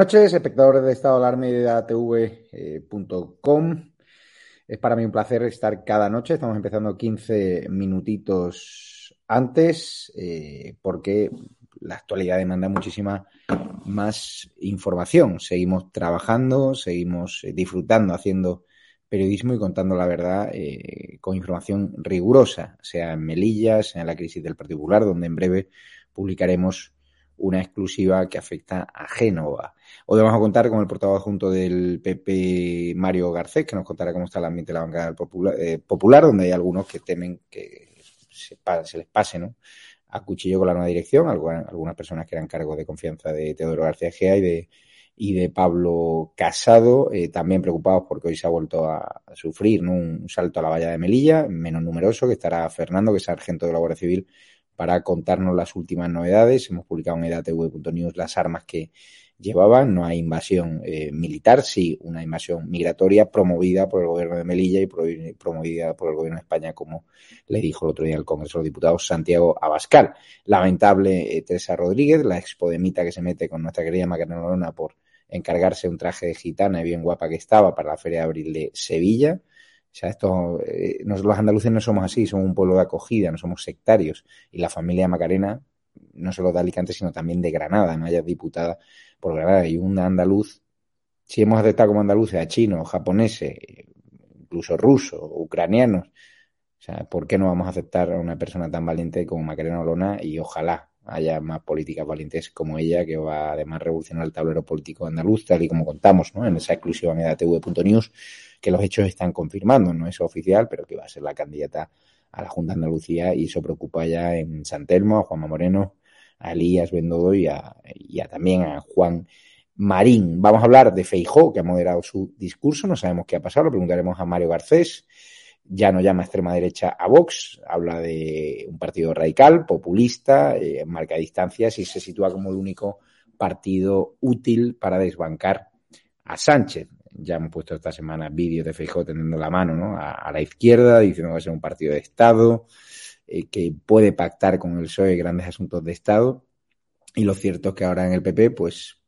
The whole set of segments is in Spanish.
Noches, espectadores de Estado y de ATV.com. Es para mí un placer estar cada noche. Estamos empezando 15 minutitos antes eh, porque la actualidad demanda muchísima más información. Seguimos trabajando, seguimos eh, disfrutando, haciendo periodismo y contando la verdad eh, con información rigurosa, sea en Melilla, sea en la crisis del particular, donde en breve publicaremos una exclusiva que afecta a Génova. Hoy vamos a contar con el portavoz junto del PP Mario Garcés, que nos contará cómo está el ambiente de la bancada popular, eh, popular donde hay algunos que temen que se, les pase, ¿no? a cuchillo con la nueva dirección, algunas personas que eran cargo de confianza de Teodoro García Gea y de, y de Pablo Casado, eh, también preocupados porque hoy se ha vuelto a sufrir ¿no? un salto a la valla de Melilla, menos numeroso, que estará Fernando, que es sargento de la Guardia Civil, para contarnos las últimas novedades. Hemos publicado en edatv.news las armas que llevaban. No hay invasión eh, militar, sí una invasión migratoria promovida por el gobierno de Melilla y promovida por el gobierno de España, como le dijo el otro día al Congreso de los Diputados Santiago Abascal. Lamentable eh, Teresa Rodríguez, la expodemita que se mete con nuestra querida Macarena Lorona por encargarse un traje de gitana y bien guapa que estaba para la Feria de Abril de Sevilla. O sea, esto, eh, nosotros los andaluces no somos así, somos un pueblo de acogida, no somos sectarios. Y la familia Macarena, no solo de Alicante, sino también de Granada, ella es diputada por Granada y un andaluz, si hemos aceptado como andaluces a chinos, japoneses, incluso rusos, ucranianos, o sea, ¿por qué no vamos a aceptar a una persona tan valiente como Macarena Olona y ojalá haya más políticas valientes como ella que va además a revolucionar el tablero político andaluz, tal y como contamos ¿no? en esa exclusiva en edatv.news, que los hechos están confirmando, no es oficial, pero que va a ser la candidata a la Junta de Andalucía y eso preocupa ya en San Telmo, a Juanma Moreno, a Elías Bendodo y a, y a también a Juan Marín. Vamos a hablar de Feijó, que ha moderado su discurso, no sabemos qué ha pasado, lo preguntaremos a Mario Garcés. Ya no llama extrema derecha a Vox, habla de un partido radical, populista, eh, marca distancias y se sitúa como el único partido útil para desbancar a Sánchez. Ya hemos puesto esta semana vídeos de Feijó tendiendo la mano ¿no? a, la izquierda, diciendo que va a ser un partido de Estado, eh, que puede pactar con el PSOE grandes asuntos de Estado. Y lo cierto es que ahora en el PP, pues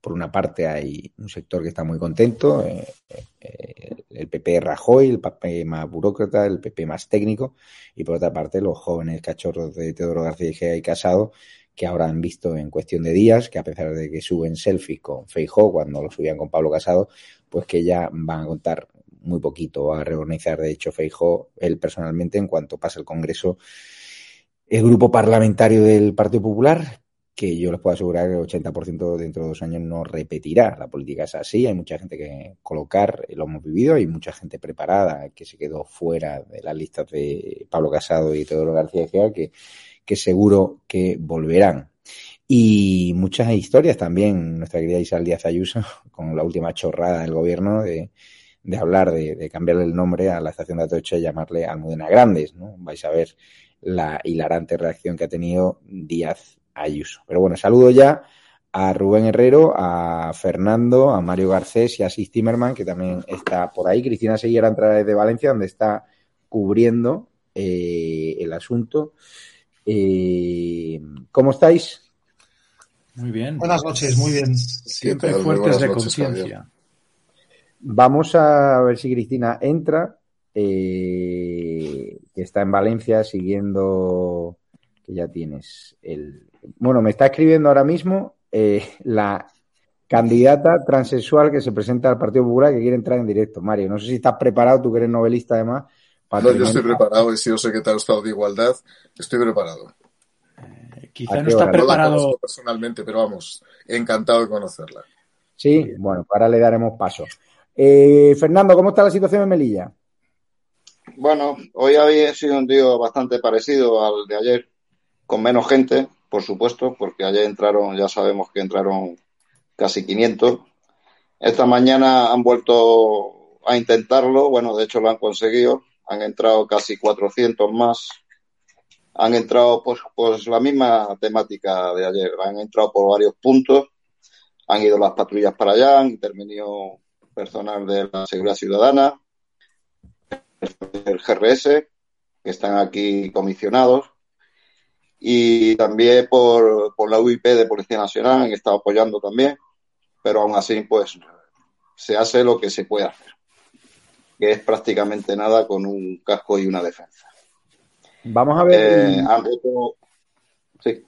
por una parte hay un sector que está muy contento, eh, eh, el PP Rajoy, el PP más burócrata, el PP más técnico, y por otra parte los jóvenes cachorros de Teodoro García y Casado, que ahora han visto en cuestión de días que a pesar de que suben selfies con Feijó cuando lo subían con Pablo Casado, pues que ya van a contar muy poquito, a reorganizar de hecho Feijó, él personalmente, en cuanto pase el Congreso, el grupo parlamentario del Partido Popular, que yo les puedo asegurar que el 80% dentro de dos años no repetirá. La política es así, hay mucha gente que colocar, lo hemos vivido, hay mucha gente preparada que se quedó fuera de las listas de Pablo Casado y Teodoro García Gea, que, que seguro que volverán. Y muchas historias también, nuestra querida Isabel Díaz Ayuso, con la última chorrada del gobierno de, de hablar de, cambiarle el nombre a la estación de Atocha y llamarle Almudena Grandes, ¿no? Vais a ver la hilarante reacción que ha tenido Díaz Ayuso. Pero bueno, saludo ya a Rubén Herrero, a Fernando, a Mario Garcés y a Sis Timerman, que también está por ahí. Cristina Seguirá entra desde Valencia, donde está cubriendo eh, el asunto. Eh, ¿Cómo estáis? Muy bien. Buenas noches, muy bien. Siempre fuertes de conciencia. Vamos a ver si Cristina entra, eh, que está en Valencia siguiendo, que ya tienes el... Bueno, me está escribiendo ahora mismo eh, la candidata transexual que se presenta al Partido Popular que quiere entrar en directo. Mario, no sé si estás preparado, tú que eres novelista además. No, yo estoy preparado y si yo sé que te ha estado de igualdad, estoy preparado. Eh, quizá no está preparado no personalmente, pero vamos, encantado de conocerla. Sí, bueno, ahora le daremos paso. Eh, Fernando, ¿cómo está la situación en Melilla? Bueno, hoy había sido un día bastante parecido al de ayer, con menos gente, por supuesto, porque ayer entraron, ya sabemos que entraron casi 500. Esta mañana han vuelto a intentarlo, bueno, de hecho lo han conseguido, han entrado casi 400 más. Han entrado pues, pues la misma temática de ayer, han entrado por varios puntos, han ido las patrullas para allá, han intervenido personal de la Seguridad Ciudadana, el GRS, que están aquí comisionados, y también por, por la UIP de Policía Nacional han estado apoyando también, pero aún así, pues, se hace lo que se puede hacer, que es prácticamente nada con un casco y una defensa. Vamos a ver. Eh, han roto... Sí.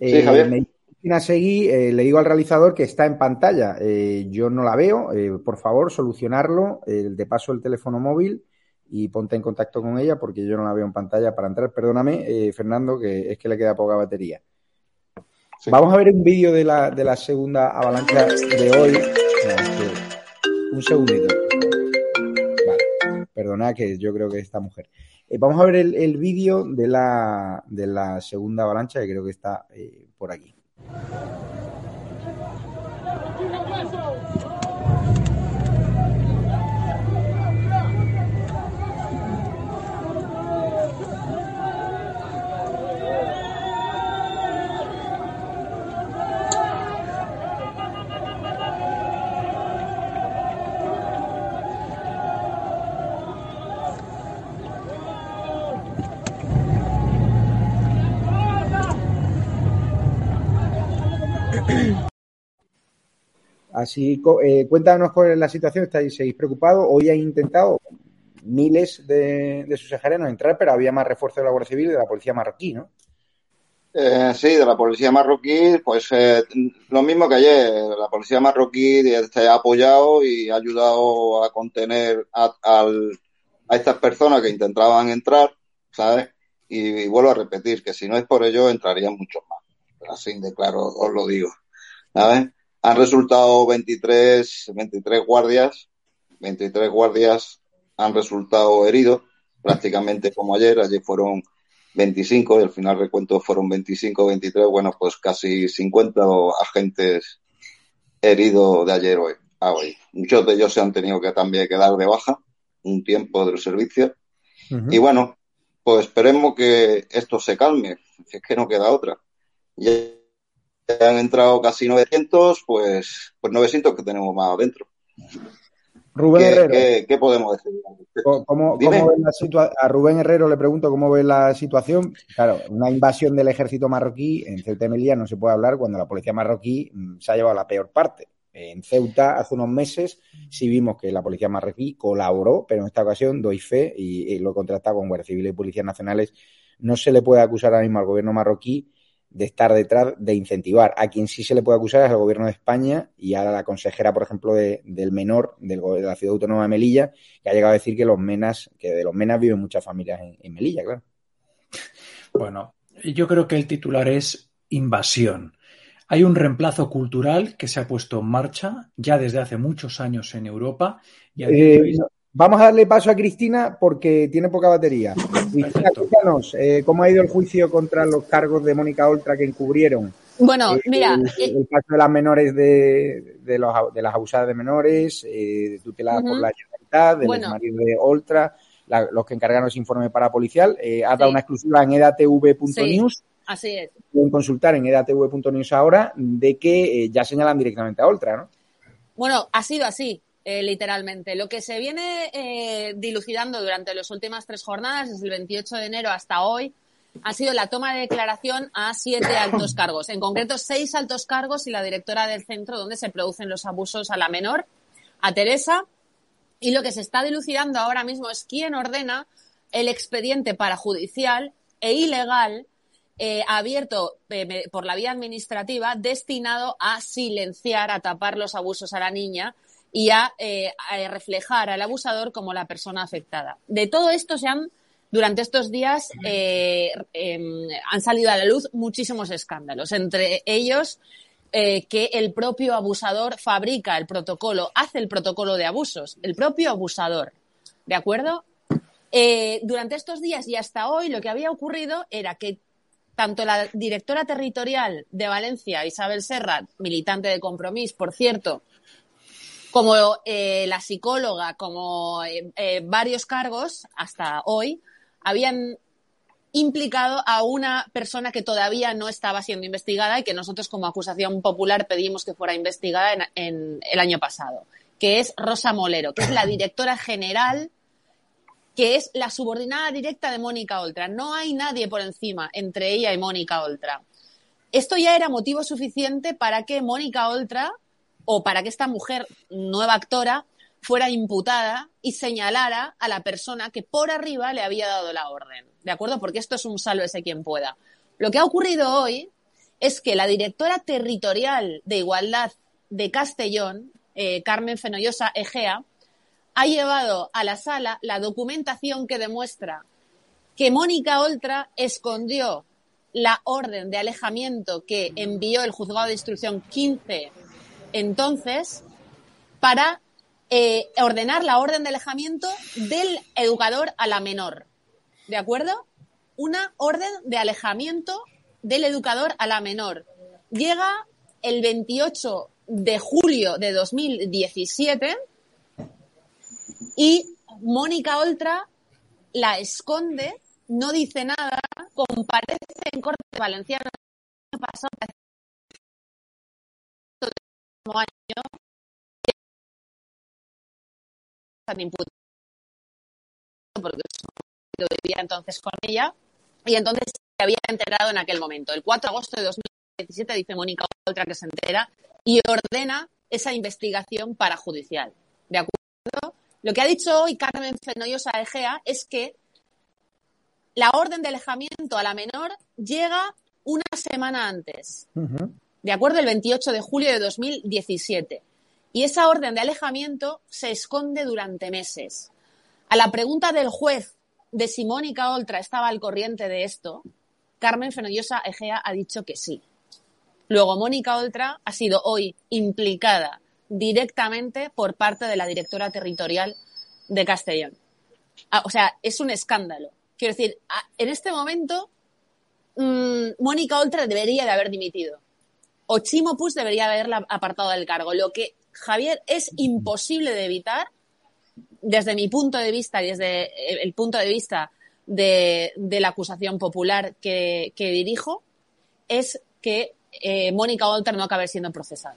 Eh, Sí, Javier. me- Cristina Seguí, eh, le digo al realizador que está en pantalla. Eh, yo no la veo. Eh, por favor, solucionarlo. Eh, te paso el teléfono móvil y ponte en contacto con ella porque yo no la veo en pantalla para entrar. Perdóname, eh, Fernando, que es que le queda poca batería. Sí. Vamos a ver un vídeo de la, de la segunda avalancha de hoy. Un segundito. Perdona que yo creo que esta mujer. Eh, vamos a ver el, el vídeo de la, de la segunda avalancha, que creo que está eh, por aquí. Así, eh, cuéntanos cuál es la situación, estáis seguís preocupados. Hoy han intentado miles de, de entrar, pero había más refuerzo de la Guardia Civil y de la policía marroquí, ¿no? Eh, sí, de la policía marroquí, pues eh, lo mismo que ayer. La policía marroquí ha apoyado y ha ayudado a contener a, estas personas que intentaban entrar, ¿sabes? Y, y vuelvo a repetir que si no es por ello, entrarían muchos más. Así de claro os lo digo, ¿sabes? Han resultado 23, 23 guardias, 23 guardias han resultado heridos, prácticamente como ayer. Ayer fueron 25 y al final recuento fueron 25, 23, bueno, pues casi 50 agentes heridos de ayer hoy, a hoy. Muchos de ellos se han tenido que también quedar de baja un tiempo del servicio. Ujú. Y bueno, pues esperemos que esto se calme, es que no queda otra. Ya han entrado casi 900, pues, pues 900 que tenemos más adentro. Rubén ¿qué, podemos decir? ¿Cómo, a Rubén Herrero le pregunto cómo ve la situación. Claro, una invasión del ejército marroquí en Ceuta y Melilla no se puede hablar cuando la policía marroquí mm, se ha llevado la peor parte. En Ceuta, hace unos meses, sí vimos que la policía marroquí colaboró, pero en esta ocasión doy fe y, lo he contrastado con Guardia Civil y Policías Nacionales. No se le puede acusar ahora mismo al gobierno marroquí de estar detrás de incentivar. A quien sí se le puede acusar es al gobierno de España y a la consejera, por ejemplo, del menor del, de la ciudad autónoma de Melilla, que ha llegado a decir que los menas, que de los menas viven muchas familias en, Melilla, claro. Bueno, yo creo que el titular es invasión. Hay un reemplazo cultural que se ha puesto en marcha ya desde hace muchos años en Europa. Y Vamos a darle paso a Cristina porque tiene poca batería. Cristina, cuéntanos, eh, ¿cómo ha ido el juicio contra los cargos de Mónica Oltra que encubrieron? Bueno, eh, mira. El, eh, caso de las menores de, de, los, de las abusadas de menores, eh, tuteladas por la Generalitat, del bueno. marido de Oltra, los que encargaron ese informe para policial. ha dado una exclusiva en edatv.news. así es. Pueden consultar en edatv.news ahora de que ya señalan directamente a Oltra, ¿no? Bueno, ha sido así. Eh, literalmente. Lo que se viene eh, dilucidando durante las últimas tres jornadas, desde el 28 de enero hasta hoy, ha sido la toma de declaración a siete altos cargos, en concreto seis altos cargos y la directora del centro donde se producen los abusos a la menor, a Teresa. Y lo que se está dilucidando ahora mismo es quién ordena el expediente parajudicial e ilegal eh, abierto por la vía administrativa destinado a silenciar, a tapar los abusos a la niña y eh, a, reflejar al abusador como la persona afectada. De todo esto se han, durante estos días, eh, em, han salido a la luz muchísimos escándalos, entre ellos eh, que el propio abusador fabrica el protocolo, hace el protocolo de abusos, el propio abusador, ¿de acuerdo? durante estos días y hasta hoy lo que había ocurrido era que tanto la directora territorial de Valencia, Isabel Serrat, militante de Compromís, por cierto, como eh, la psicóloga, como eh, eh, varios cargos hasta hoy, habían implicado a una persona que todavía no estaba siendo investigada y que nosotros como acusación popular pedimos que fuera investigada en, el año pasado, que es Rosa Molero, que es la directora general, que es la subordinada directa de Mónica Oltra. No hay nadie por encima entre ella y Mónica Oltra. Esto ya era motivo suficiente para que Mónica Oltra o para que esta mujer, nueva actora, fuera imputada y señalara a la persona que por arriba le había dado la orden. ¿De acuerdo? Porque esto es un ese quien pueda. Lo que ha ocurrido hoy es que la directora territorial de Igualdad de Castellón, eh, Carmen Fenollosa Egea, ha llevado a la sala la documentación que demuestra que Mónica Oltra escondió la orden de alejamiento que envió el juzgado de instrucción 15 entonces para eh, ordenar la orden de alejamiento del educador a la menor. ¿De acuerdo? Una orden de alejamiento del educador a la menor. Llega el 28 de julio de 2017 y Mónica Oltra la esconde, no dice nada, comparece en Corte Valenciana pasado año porque vivía entonces con ella y entonces se había enterado en aquel momento. El 4 de agosto de 2017 dice Mónica otra que se entera y ordena esa investigación parajudicial. ¿De acuerdo? Lo que ha dicho hoy Carmen Fenollosa Egea es que la orden de alejamiento a la menor llega una semana antes de acuerdo, el 28 de julio de 2017. Y esa orden de alejamiento se esconde durante meses. A la pregunta del juez de si Mónica Oltra estaba al corriente de esto, Carmen Fenollosa Egea ha dicho que sí. Luego, Mónica Oltra ha sido hoy implicada directamente por parte de la directora territorial de Castellón. Ah, o sea, es un escándalo. Quiero decir, en este momento, mm, Mónica Oltra debería de haber dimitido o Chimo Puig debería haberla apartado del cargo. Lo que, Javier, es imposible de evitar, desde mi punto de vista y desde el punto de vista de, la acusación popular que, dirijo, es que eh, Mónica Olter no acabe siendo procesada.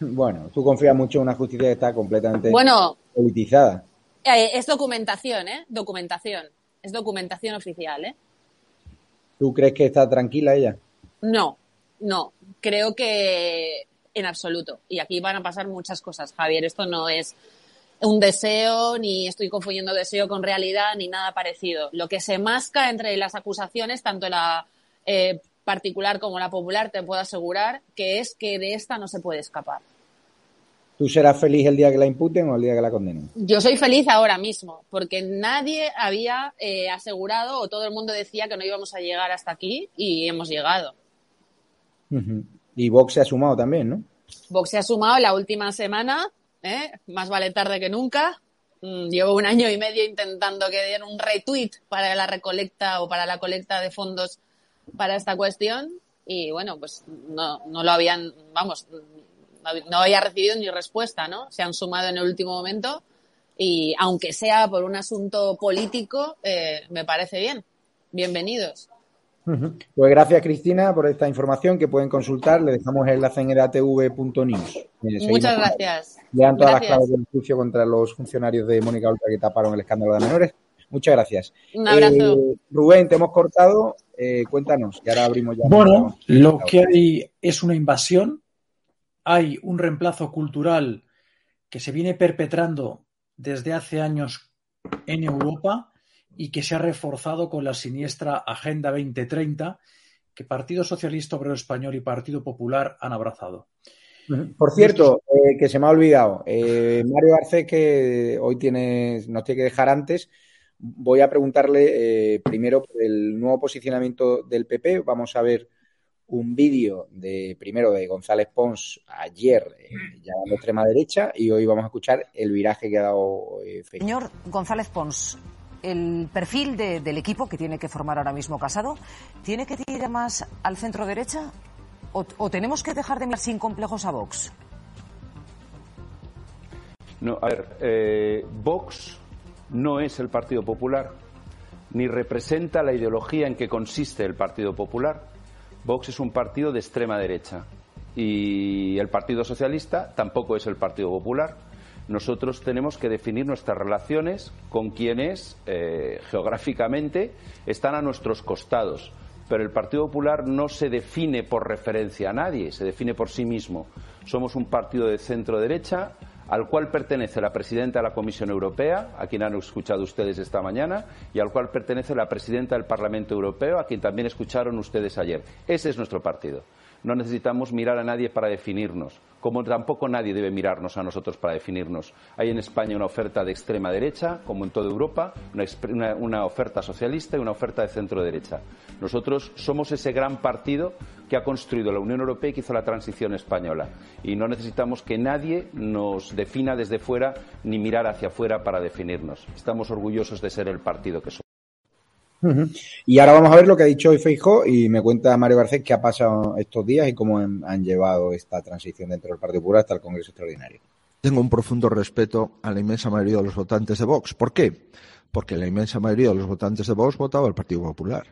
Bueno, tú confías mucho en una justicia que está completamente. Bueno, Politizada. Eh, es documentación, ¿eh? Documentación. Es documentación oficial, ¿eh? ¿Tú crees que está tranquila ella? No, no. Creo que en absoluto. Y aquí van a pasar muchas cosas, Javier. Esto no es un deseo, ni estoy confundiendo deseo con realidad, ni nada parecido. Lo que se masca entre las acusaciones, tanto la eh, particular como la popular, te puedo asegurar, que es que de esta no se puede escapar. ¿Tú serás feliz el día que la imputen o el día que la condenen? Yo soy feliz ahora mismo, porque nadie había eh, asegurado o todo el mundo decía que no íbamos a llegar hasta aquí y hemos llegado. Y Vox se ha sumado también, ¿no? Vox se ha sumado la última semana ¿eh? más vale tarde que nunca. Mm, llevo un año y medio intentando que den un retweet para la recolecta o para la colecta de fondos para esta cuestión y bueno, pues no, no lo habían, vamos, no había recibido ni respuesta, ¿no? Se han sumado en el último momento y aunque sea por un asunto político, eh, me parece bien. Bienvenidos. Pues gracias, Cristina, por esta información que pueden consultar. Le dejamos el enlace en edatv.news. Muchas gracias. Lean todas las claves del juicio contra los funcionarios de Mónica Oltra que taparon el escándalo de menores. Muchas gracias. Un abrazo. Eh, Rubén, te hemos cortado. Eh, cuéntanos, que ahora abrimos ya. Bueno, lo que hay es una invasión. Hay un reemplazo cultural que se viene perpetrando desde hace años en Europa y que se ha reforzado con la siniestra Agenda 2030 que Partido Socialista Obrero Español y Partido Popular han abrazado. Por cierto, eh, que se me ha olvidado, eh, Mario Garcés, que hoy tiene, nos tiene que dejar antes, voy a preguntarle eh, primero por el nuevo posicionamiento del PP. Vamos a ver un vídeo de primero de González Pons ayer llamando extrema derecha y hoy vamos a escuchar el viraje que ha dado Señor González Pons, el perfil del equipo que tiene que formar ahora mismo Casado, ¿tiene que tirar más al centro derecha o, tenemos que dejar de mirar sin complejos a Vox? No, a ver, eh, Vox no es el Partido Popular, ni representa la ideología en que consiste el Partido Popular. Vox es un partido de extrema derecha y el Partido Socialista tampoco es el Partido Popular nosotros tenemos que definir nuestras relaciones con quienes eh, geográficamente están a nuestros costados. Pero el Partido Popular no se define por referencia a nadie, se define por sí mismo. Somos un partido de centro derecha al cual pertenece la presidenta de la Comisión Europea, a quien han escuchado ustedes esta mañana, y al cual pertenece la presidenta del Parlamento Europeo, a quien también escucharon ustedes ayer. Ese es nuestro partido. No necesitamos mirar a nadie para definirnos como tampoco nadie debe mirarnos a nosotros para definirnos. Hay en España una oferta de extrema derecha, como en toda Europa, una, oferta socialista y una oferta de centro derecha. Nosotros somos ese gran partido que ha construido la Unión Europea y que hizo la transición española. Y no necesitamos que nadie nos defina desde fuera ni mirar hacia afuera para definirnos. Estamos orgullosos de ser el partido que somos. Y ahora vamos a ver lo que ha dicho hoy Feijó y me cuenta Mario Garcés qué ha pasado estos días y cómo han, llevado esta transición dentro del Partido Popular hasta el Congreso Extraordinario. Tengo un profundo respeto a la inmensa mayoría de los votantes de Vox. ¿Por qué? Porque la inmensa mayoría de los votantes de Vox votaba al Partido Popular.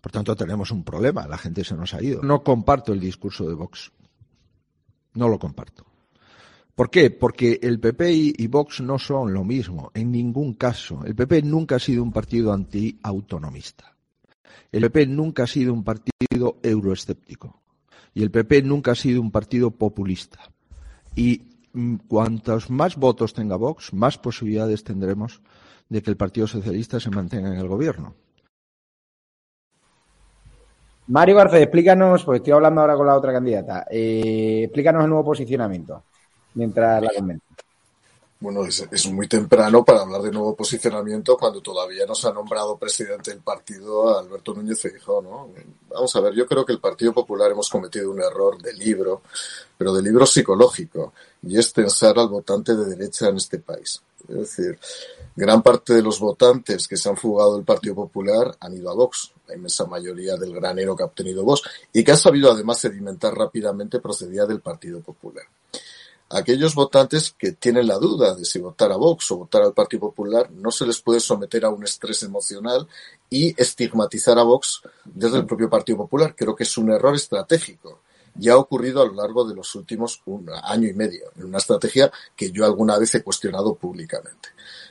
Por tanto, tenemos un problema. La gente se nos ha ido. No comparto el discurso de Vox. No lo comparto. ¿Por qué? Porque el PP y, Vox no son lo mismo, en ningún caso. El PP nunca ha sido un partido antiautonomista. El PP nunca ha sido un partido euroescéptico. Y el PP nunca ha sido un partido populista. Y mm, cuantos más votos tenga Vox, más posibilidades tendremos de que el Partido Socialista se mantenga en el gobierno. Mario García, explícanos, porque estoy hablando ahora con la otra candidata, eh, explícanos el nuevo posicionamiento mientras la convence. Bueno, es, muy temprano para hablar de nuevo posicionamiento cuando todavía no se ha nombrado presidente del partido Alberto Núñez Feijóo, ¿no? Vamos a ver, yo creo que el Partido Popular hemos cometido un error de libro, pero de libro psicológico, y es pensar al votante de derecha en este país. Es decir, gran parte de los votantes que se han fugado del Partido Popular han ido a Vox, la inmensa mayoría del granero que ha obtenido Vox, y que ha sabido además sedimentar rápidamente procedía del Partido Popular aquellos votantes que tienen la duda de si votar a Vox o votar al Partido Popular, no se les puede someter a un estrés emocional y estigmatizar a Vox desde el propio Partido Popular. Creo que es un error estratégico. ya ha ocurrido a lo largo de los últimos un año y medio, en una estrategia que yo alguna vez he cuestionado públicamente.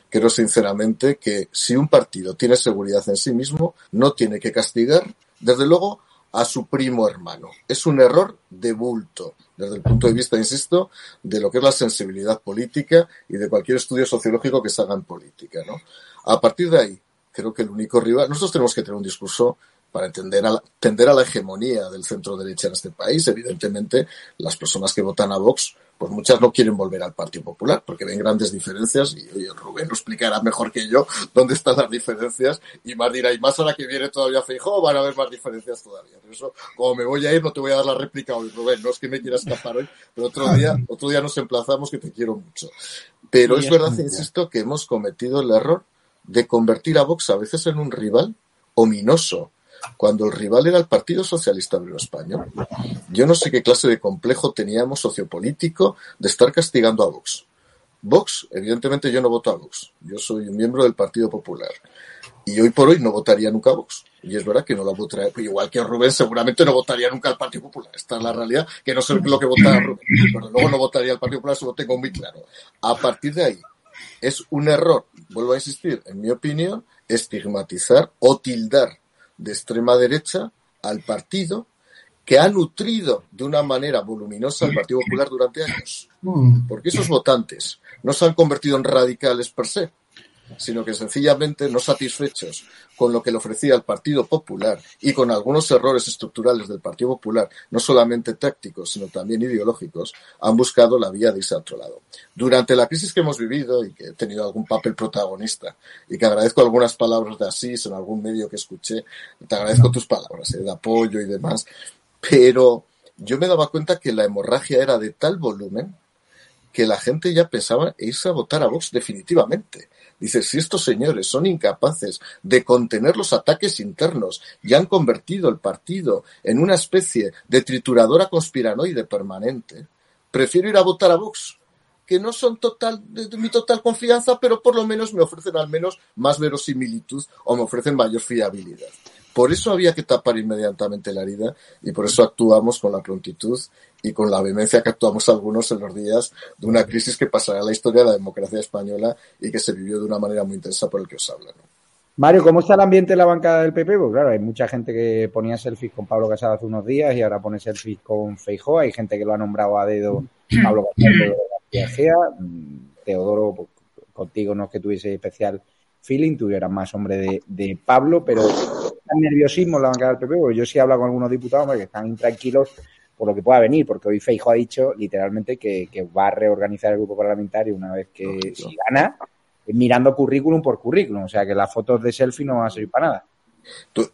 Creo sinceramente que si un partido tiene seguridad en sí mismo, no tiene que castigar, desde luego, a su primo hermano. Es un error de bulto, desde el punto de vista, insisto, de lo que es la sensibilidad política y de cualquier estudio sociológico que se haga en política. ¿no? A partir de ahí, creo que el único rival, nosotros tenemos que tener un discurso para entender a la, tender a la hegemonía del centro derecha en este país. Evidentemente, las personas que votan a Vox, pues muchas no quieren volver al Partido Popular porque ven grandes diferencias y oye, Rubén lo explicará mejor que yo dónde están las diferencias y más dirá, y más ahora que viene todavía Feijóo van a haber más diferencias todavía. Por eso, como me voy a ir, no te voy a dar la réplica hoy, Rubén, no es que me quiera escapar hoy, pero otro día, otro día nos emplazamos que te quiero mucho. Pero es verdad, insisto, que hemos cometido el error de convertir a Vox a veces en un rival ominoso, cuando el rival era el Partido Socialista Obrero Español. Yo no sé qué clase de complejo teníamos sociopolítico de estar castigando a Vox. Vox, evidentemente yo no voto a Vox. Yo soy un miembro del Partido Popular. Y hoy por hoy no votaría nunca a Vox. Y es verdad que no la votaría, igual que Rubén seguramente no votaría nunca al Partido Popular. Esta es la realidad, que no sé lo que vota Rubén. Pero luego no votaría al Partido Popular, eso lo tengo muy claro. A partir de ahí, es un error, vuelvo a insistir, en mi opinión, estigmatizar o tildar de extrema derecha al partido que ha nutrido de una manera voluminosa al Partido Popular durante años. Porque esos votantes no se han convertido en radicales per se, sino que sencillamente no satisfechos con lo que le ofrecía el Partido Popular y con algunos errores estructurales del Partido Popular, no solamente tácticos, sino también ideológicos, han buscado la vía de irse a otro lado. Durante la crisis que hemos vivido y que he tenido algún papel protagonista y que agradezco algunas palabras de Asís en algún medio que escuché, te agradezco tus palabras eh, de apoyo y demás, pero yo me daba cuenta que la hemorragia era de tal volumen que la gente ya pensaba irse a votar a Vox definitivamente. Dice, si estos señores son incapaces de contener los ataques internos y han convertido el partido en una especie de trituradora conspiranoide permanente, prefiero ir a votar a Vox, que no son total, de, mi total confianza, pero por lo menos me ofrecen al menos más verosimilitud o me ofrecen mayor fiabilidad. Por eso había que tapar inmediatamente la herida y por eso actuamos con la prontitud y con la vehemencia que actuamos algunos en los días de una crisis que pasará a la historia de la democracia española y que se vivió de una manera muy intensa por el que os hablo. Mario, ¿cómo está el ambiente en la bancada del PP? Pues claro, hay mucha gente que ponía selfies con Pablo Casado hace unos días y ahora pone selfies con Feijó. Hay gente que lo ha nombrado a dedo Pablo Casado de mm, Teodoro, pues, contigo no es que tuviese especial feeling, tú eras más hombre de, Pablo, pero nerviosismo en la bancada del PP, porque yo sí hablo con algunos diputados que están intranquilos por lo que pueda venir, porque hoy Feijo ha dicho literalmente que, va a reorganizar el grupo parlamentario una vez que si gana, mirando currículum por currículum, o sea que las fotos de selfie no van a servir para nada.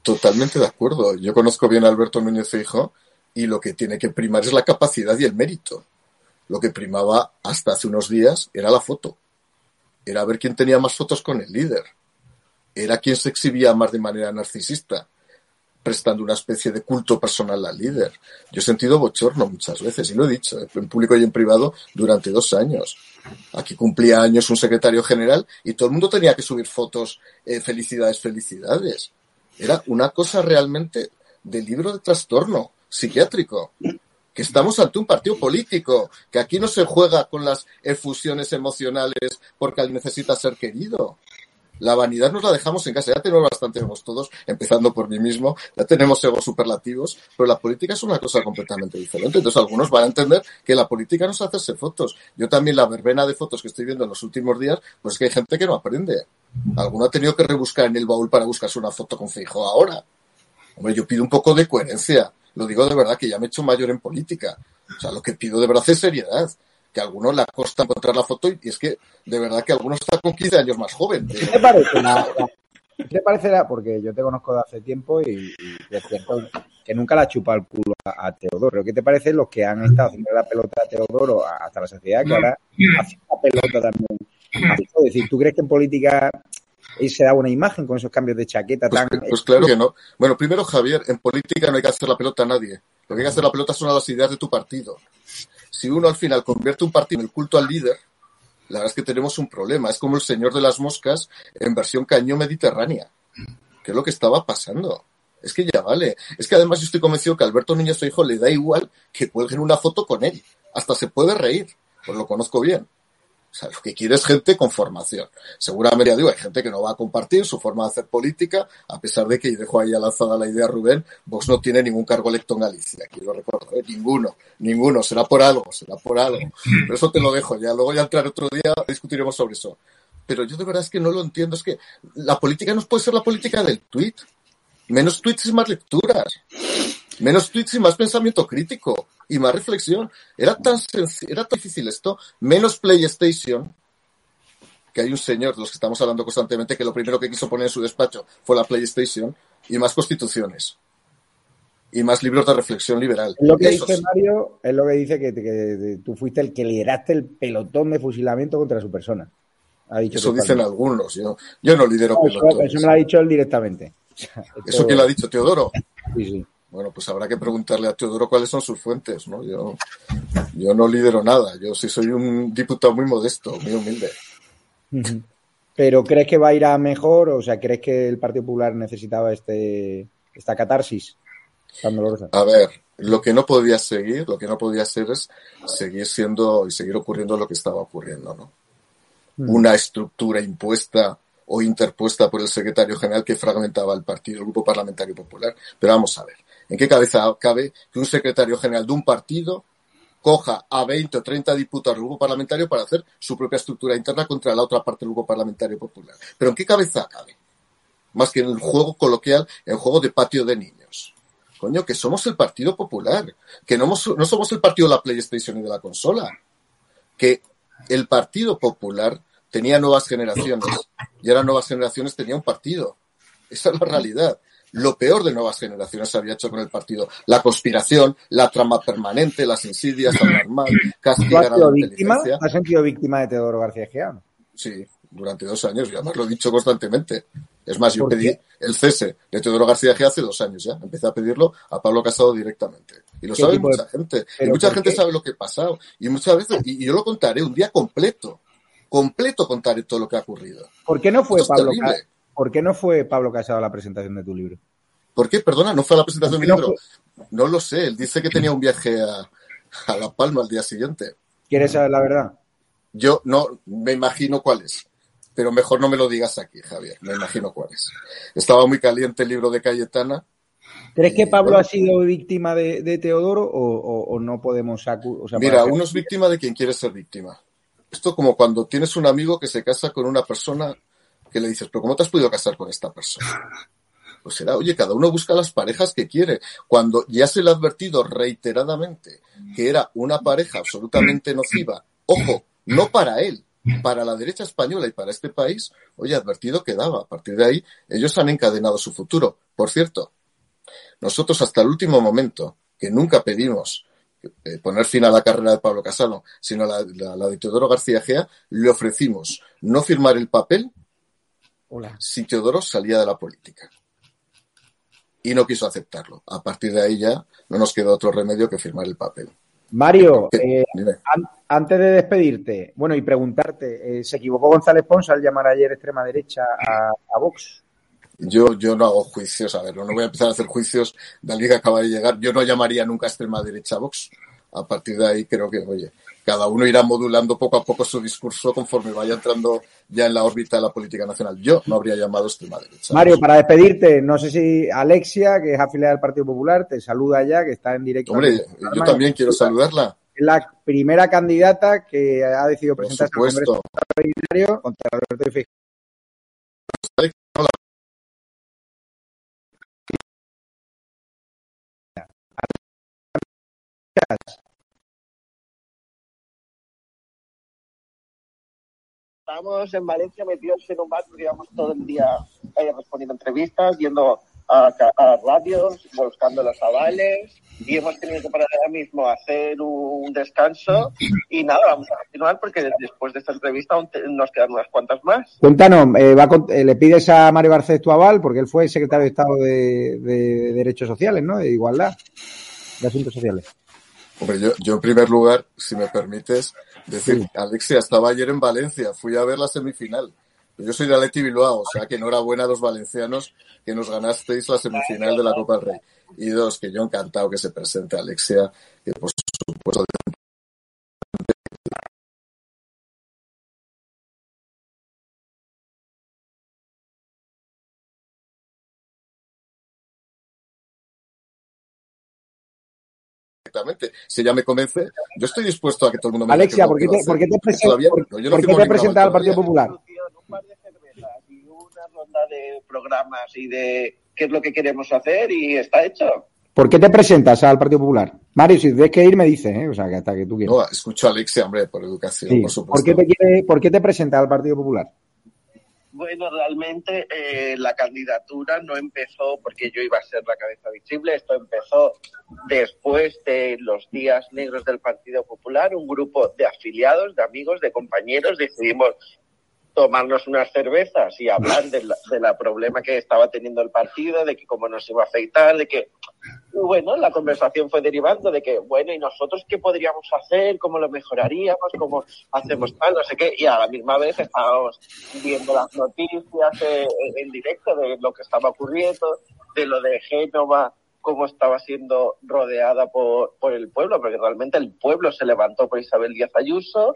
Totalmente de acuerdo. Yo conozco bien a Alberto Núñez Feijo y lo que tiene que primar es la capacidad y el mérito. Lo que primaba hasta hace unos días era la foto. Era ver quién tenía más fotos con el líder era quien se exhibía más de manera narcisista, prestando una especie de culto personal al líder. Yo he sentido bochorno muchas veces, y lo he dicho, en público y en privado, durante dos años. Aquí cumplía años un secretario general y todo el mundo tenía que subir fotos, eh, felicidades, felicidades. Era una cosa realmente de libro de trastorno psiquiátrico que estamos ante un partido político, que aquí no se juega con las efusiones emocionales porque alguien necesita ser querido. La vanidad nos la dejamos en casa. Ya tenemos bastante egos todos, empezando por mí mismo. Ya tenemos egos superlativos, pero la política es una cosa completamente diferente. Entonces algunos van a entender que la política no es hacerse fotos. Yo también la verbena de fotos que estoy viendo en los últimos días, pues es que hay gente que no aprende. Alguno ha tenido que rebuscar en el baúl para buscarse una foto con Feijo ahora. Hombre, yo pido un poco de coherencia. Lo digo de verdad que ya me he hecho mayor en política. O sea, lo que pido de verdad es seriedad que a algunos le costa encontrar la foto y es que de verdad que algunos están con 15 años más joven. ¿Qué te parece? ¿Qué te parecerá? Porque yo te conozco de hace tiempo y, es cierto que nunca le ha chupado el culo a, Teodoro. ¿Qué te parece los que han estado haciendo la pelota a Teodoro hasta la sociedad que ahora hace la pelota también? Es decir, ¿tú crees que en política se da una imagen con esos cambios de chaqueta pues, tan... Pues claro que no. Bueno, primero, Javier, en política no hay que hacer la pelota a nadie. Lo que hay que hacer la pelota son las ideas de tu partido si uno al final convierte un partido en el culto al líder, la verdad es que tenemos un problema. Es como el señor de las moscas en versión cañón mediterránea, que es lo que estaba pasando. Es que ya vale. Es que además yo estoy convencido que Alberto Núñez hijo le da igual que cuelguen una foto con él. Hasta se puede reír. Pues lo conozco bien. O sea, lo que quiere es gente con formación. Seguramente, digo, hay gente que no va a compartir su forma de hacer política, a pesar de que, y dejo ahí lanzada la idea Rubén, Vox no tiene ningún cargo electo en Galicia, quiero recordar, ¿eh? ninguno, ninguno, será por algo, será por algo. Pero eso te lo dejo ya, luego ya entrar otro día discutiremos sobre eso. Pero yo de verdad es que no lo entiendo, es que la política no puede ser la política del tweet. Menos tweets y más lecturas. Menos tweets y más pensamiento crítico y más reflexión. Era tan era tan difícil esto. Menos PlayStation, que hay un señor de los que estamos hablando constantemente que lo primero que quiso poner en su despacho fue la PlayStation y más constituciones y más libros de reflexión liberal. Es lo que dice Mario, es lo que dice que, tú fuiste el que lideraste el pelotón de fusilamiento contra su persona. eso dicen algunos. Yo, yo no lidero pelotones. Eso, me lo ha dicho él directamente. ¿Eso quién lo ha dicho? ¿Teodoro? Sí, sí. Bueno, pues habrá que preguntarle a Teodoro cuáles son sus fuentes, ¿no? Yo, yo no lidero nada, yo sí soy un diputado muy modesto, muy humilde. Pero ¿crees que va a ir a mejor? O sea, ¿crees que el Partido Popular necesitaba este esta catarsis A ver, lo que no podía seguir, lo que no podía ser es seguir siendo y seguir ocurriendo lo que estaba ocurriendo, ¿no? Una estructura impuesta o interpuesta por el secretario general que fragmentaba el partido, el Grupo Parlamentario Popular. Pero vamos a ver. ¿En qué cabeza cabe que un secretario general de un partido coja a 20 o 30 diputados del grupo parlamentario para hacer su propia estructura interna contra la otra parte del grupo parlamentario popular? ¿Pero en qué cabeza cabe? Más que en el juego coloquial, en juego de patio de niños. Coño, que somos el Partido Popular, que no, no somos el partido de la PlayStation y de la consola, que el Partido Popular tenía nuevas generaciones y ahora nuevas generaciones tenía un partido. Esa es la realidad lo peor de nuevas generaciones se había hecho con el partido. La conspiración, la trama permanente, las insidias, hablar mal, castigar a la víctima? ¿Has sentido víctima de Teodoro García Gea? Sí, durante dos años, y además lo he dicho constantemente. Es más, yo pedí el cese de Teodoro García Gea hace dos años ya. Empecé a pedirlo a Pablo Casado directamente. Y lo sabe mucha gente. Y mucha gente sabe lo que ha pasado. Y muchas veces, y, yo lo contaré un día completo. Completo contaré todo lo que ha ocurrido. ¿Por qué no fue Pablo Casado? ¿Por qué no fue Pablo Casado a la presentación de tu libro? ¿Por qué? Perdona, ¿no fue a la presentación de mi libro? No lo sé, él dice que tenía un viaje a, La Palma al día siguiente. ¿Quieres saber la verdad? Yo no, me imagino cuál es. Pero mejor no me lo digas aquí, Javier. Me imagino cuál es. Estaba muy caliente el libro de Cayetana. ¿Crees que Pablo ha sido víctima de, Teodoro o, no podemos Mira, uno es víctima de quien quiere ser víctima. Esto como cuando tienes un amigo que se casa con una persona que le dices, pero ¿cómo te has podido casar con esta persona? Pues será, oye, cada uno busca las parejas que quiere. Cuando ya se le ha advertido reiteradamente que era una pareja absolutamente nociva, ojo, no para él, para la derecha española y para este país, oye, advertido quedaba. A partir de ahí, ellos han encadenado su futuro. Por cierto, nosotros hasta el último momento, que nunca pedimos eh, poner fin a la carrera de Pablo Casado, sino a la, la de Teodoro García Gea, le ofrecimos no firmar el papel si Teodoro salía de la política. Y no quiso aceptarlo. A partir de ahí ya no nos quedó otro remedio que firmar el papel. Mario, eh, antes de despedirte, bueno, y preguntarte, eh, ¿se equivocó González Pons al llamar ayer extrema derecha a, Vox? Yo, yo no hago juicios, a ver, no voy a empezar a hacer juicios de alguien que acaba de llegar. Yo no llamaría nunca extrema derecha a Vox. A partir de ahí creo que, oye, cada uno irá modulando poco a poco su discurso conforme vaya entrando ya en la órbita de la política nacional. Yo no habría llamado extrema derecha. Mario, para despedirte, no sé si Alexia, que es afiliada del Partido Popular, te saluda ya, que está en directo. Hombre, yo también quiero saludarla. Es la primera candidata que ha decidido presentarse al Congreso Extraordinario contra Alberto Fijo. Estábamos en Valencia metidos en un bar porque íbamos todo el día eh, respondiendo entrevistas, yendo a, radios, buscando los avales y hemos tenido que parar ahora mismo a hacer un descanso y nada, vamos a continuar porque después de esta entrevista nos quedan unas cuantas más. Cuéntanos, eh, eh, ¿le pides a Mario Garcés tu aval? Porque él fue secretario de Estado de, de Derechos Sociales, ¿no? De Igualdad, de Asuntos Sociales. Hombre, yo, yo en primer lugar, si me permites, decir, Alexia, estaba ayer en Valencia, fui a ver la semifinal. Yo soy de Aleti Bilbao, o sea que enhorabuena a los valencianos que nos ganasteis la semifinal de la Copa del Rey. Y dos, que yo encantado que se presente Alexia, que por supuesto Exactamente. Si ella me convence, yo estoy dispuesto a que todo el mundo me Alexia, ¿por qué te, ¿por qué te, presen- Todavía por- no, yo no por qué firmo te ninguna presenta al Partido. Popular? un par de cervezas y una ronda de programas y de qué es lo que queremos hacer y está hecho. ¿Por qué te presentas al Partido Popular? Mario, si tienes que ir, me dices, ¿eh? O sea, que hasta que tú quieras. No, escucho a Alexia, hombre, por educación, Sí. por ¿Por, supuesto. qué te quiere, ¿Por qué te presentas al Partido Popular? Bueno, realmente eh, la candidatura no empezó porque yo iba a ser la cabeza visible, esto empezó después de los días negros del Partido Popular, un grupo de afiliados, de amigos, de compañeros, decidimos tomarnos unas cervezas y hablar de la, de la problema que estaba teniendo el partido, de que cómo nos iba a afectar, de que, bueno, la conversación fue derivando de que, bueno, ¿y nosotros qué podríamos hacer? ¿Cómo lo mejoraríamos? ¿Cómo hacemos tal? No sé qué. Y a la misma vez estábamos viendo las noticias eh, en directo de lo que estaba ocurriendo, de lo de Génova, cómo estaba siendo rodeada por, por el pueblo, porque realmente el pueblo se levantó por Isabel Díaz Ayuso,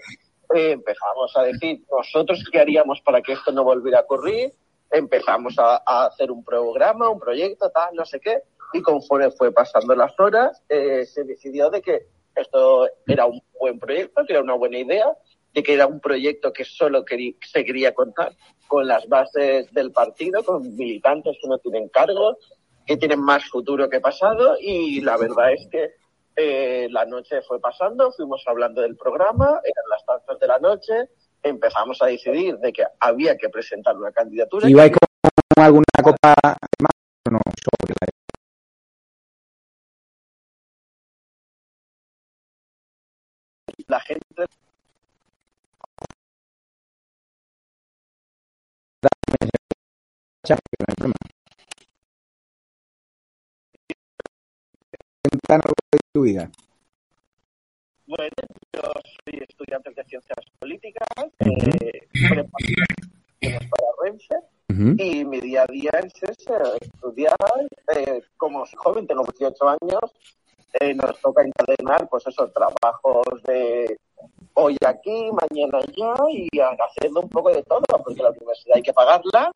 empezamos a decir nosotros qué haríamos para que esto no volviera a ocurrir, empezamos a, hacer un programa, un proyecto, tal, no sé qué, y conforme fue pasando las horas, eh, se decidió de que esto era un buen proyecto, que era una buena idea, de que era un proyecto que solo querí- se quería contar con las bases del partido, con militantes que no tienen cargo, que tienen más futuro que pasado, y la verdad es que eh, la noche fue pasando, fuimos hablando del programa, eran las tantas de la noche, empezamos a decidir de que había que presentar una candidatura. ¿Y vais con alguna copa más o no? La gente Algo de tu vida. Bueno, yo soy estudiante de ciencias políticas, eh, preparación para Renfe, Ujú. y mi día a día es ese, estudiar. eh, como soy joven, tengo 18 años, eh, nos toca encadenar, pues esos trabajos de hoy aquí, mañana allá, y haciendo un poco de todo, porque la universidad hay que pagarla.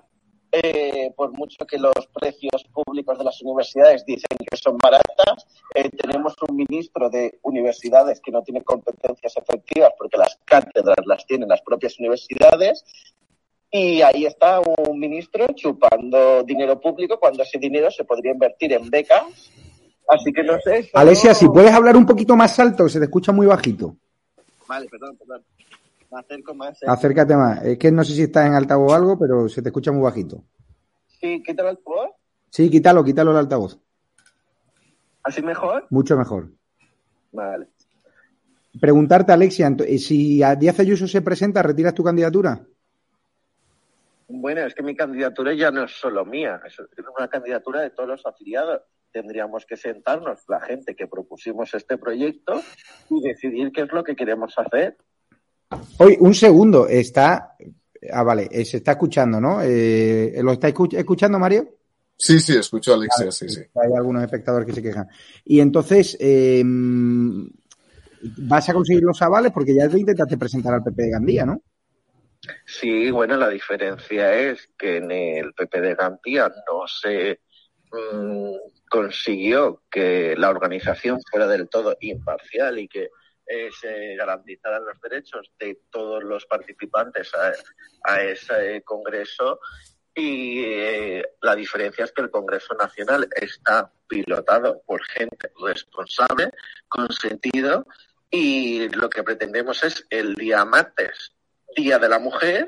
Eh, por mucho que los precios públicos de las universidades dicen que son baratas, eh, tenemos un ministro de universidades que no tiene competencias efectivas porque las cátedras las tienen las propias universidades y ahí está un ministro chupando dinero público cuando ese dinero se podría invertir en becas. Así que no sé. eso- Alesia, si puedes hablar un poquito más alto, se te escucha muy bajito. Vale, perdón, perdón. Me acerco más. eh. Acércate más. Es que no sé si estás en altavoz o algo, pero se te escucha muy bajito. Sí, quítalo el voz. Sí, quítalo, quítalo el altavoz. ¿Así mejor? Mucho mejor. Vale. Preguntarte, Alexia, eh, si a Díaz Ayuso se presenta, ¿retiras tu candidatura? Bueno, es que mi candidatura ya no es solo mía, es una candidatura de todos los afiliados. Tendríamos que sentarnos la gente que propusimos este proyecto y decidir qué es lo que queremos hacer. Oye, un segundo, está. Ah, vale, eh, se está escuchando, ¿no? Eh, ¿Lo está escuch- escuchando, Mario? Sí, sí, escucho a Alexia, sí, sí. Hay algunos espectadores que se quejan. Y entonces, eh, vas a conseguir los avales porque ya te intentaste presentar al PP de Gandía, ¿no? Sí, bueno, la diferencia es que en el PP de Gandía no se mm, consiguió que la organización fuera del todo imparcial y que eh, se garantizaran los derechos de todos los participantes a, ese congreso y eh, la diferencia es que el Congreso Nacional está pilotado por gente responsable, con sentido, y lo que pretendemos es el día martes, Día de la Mujer,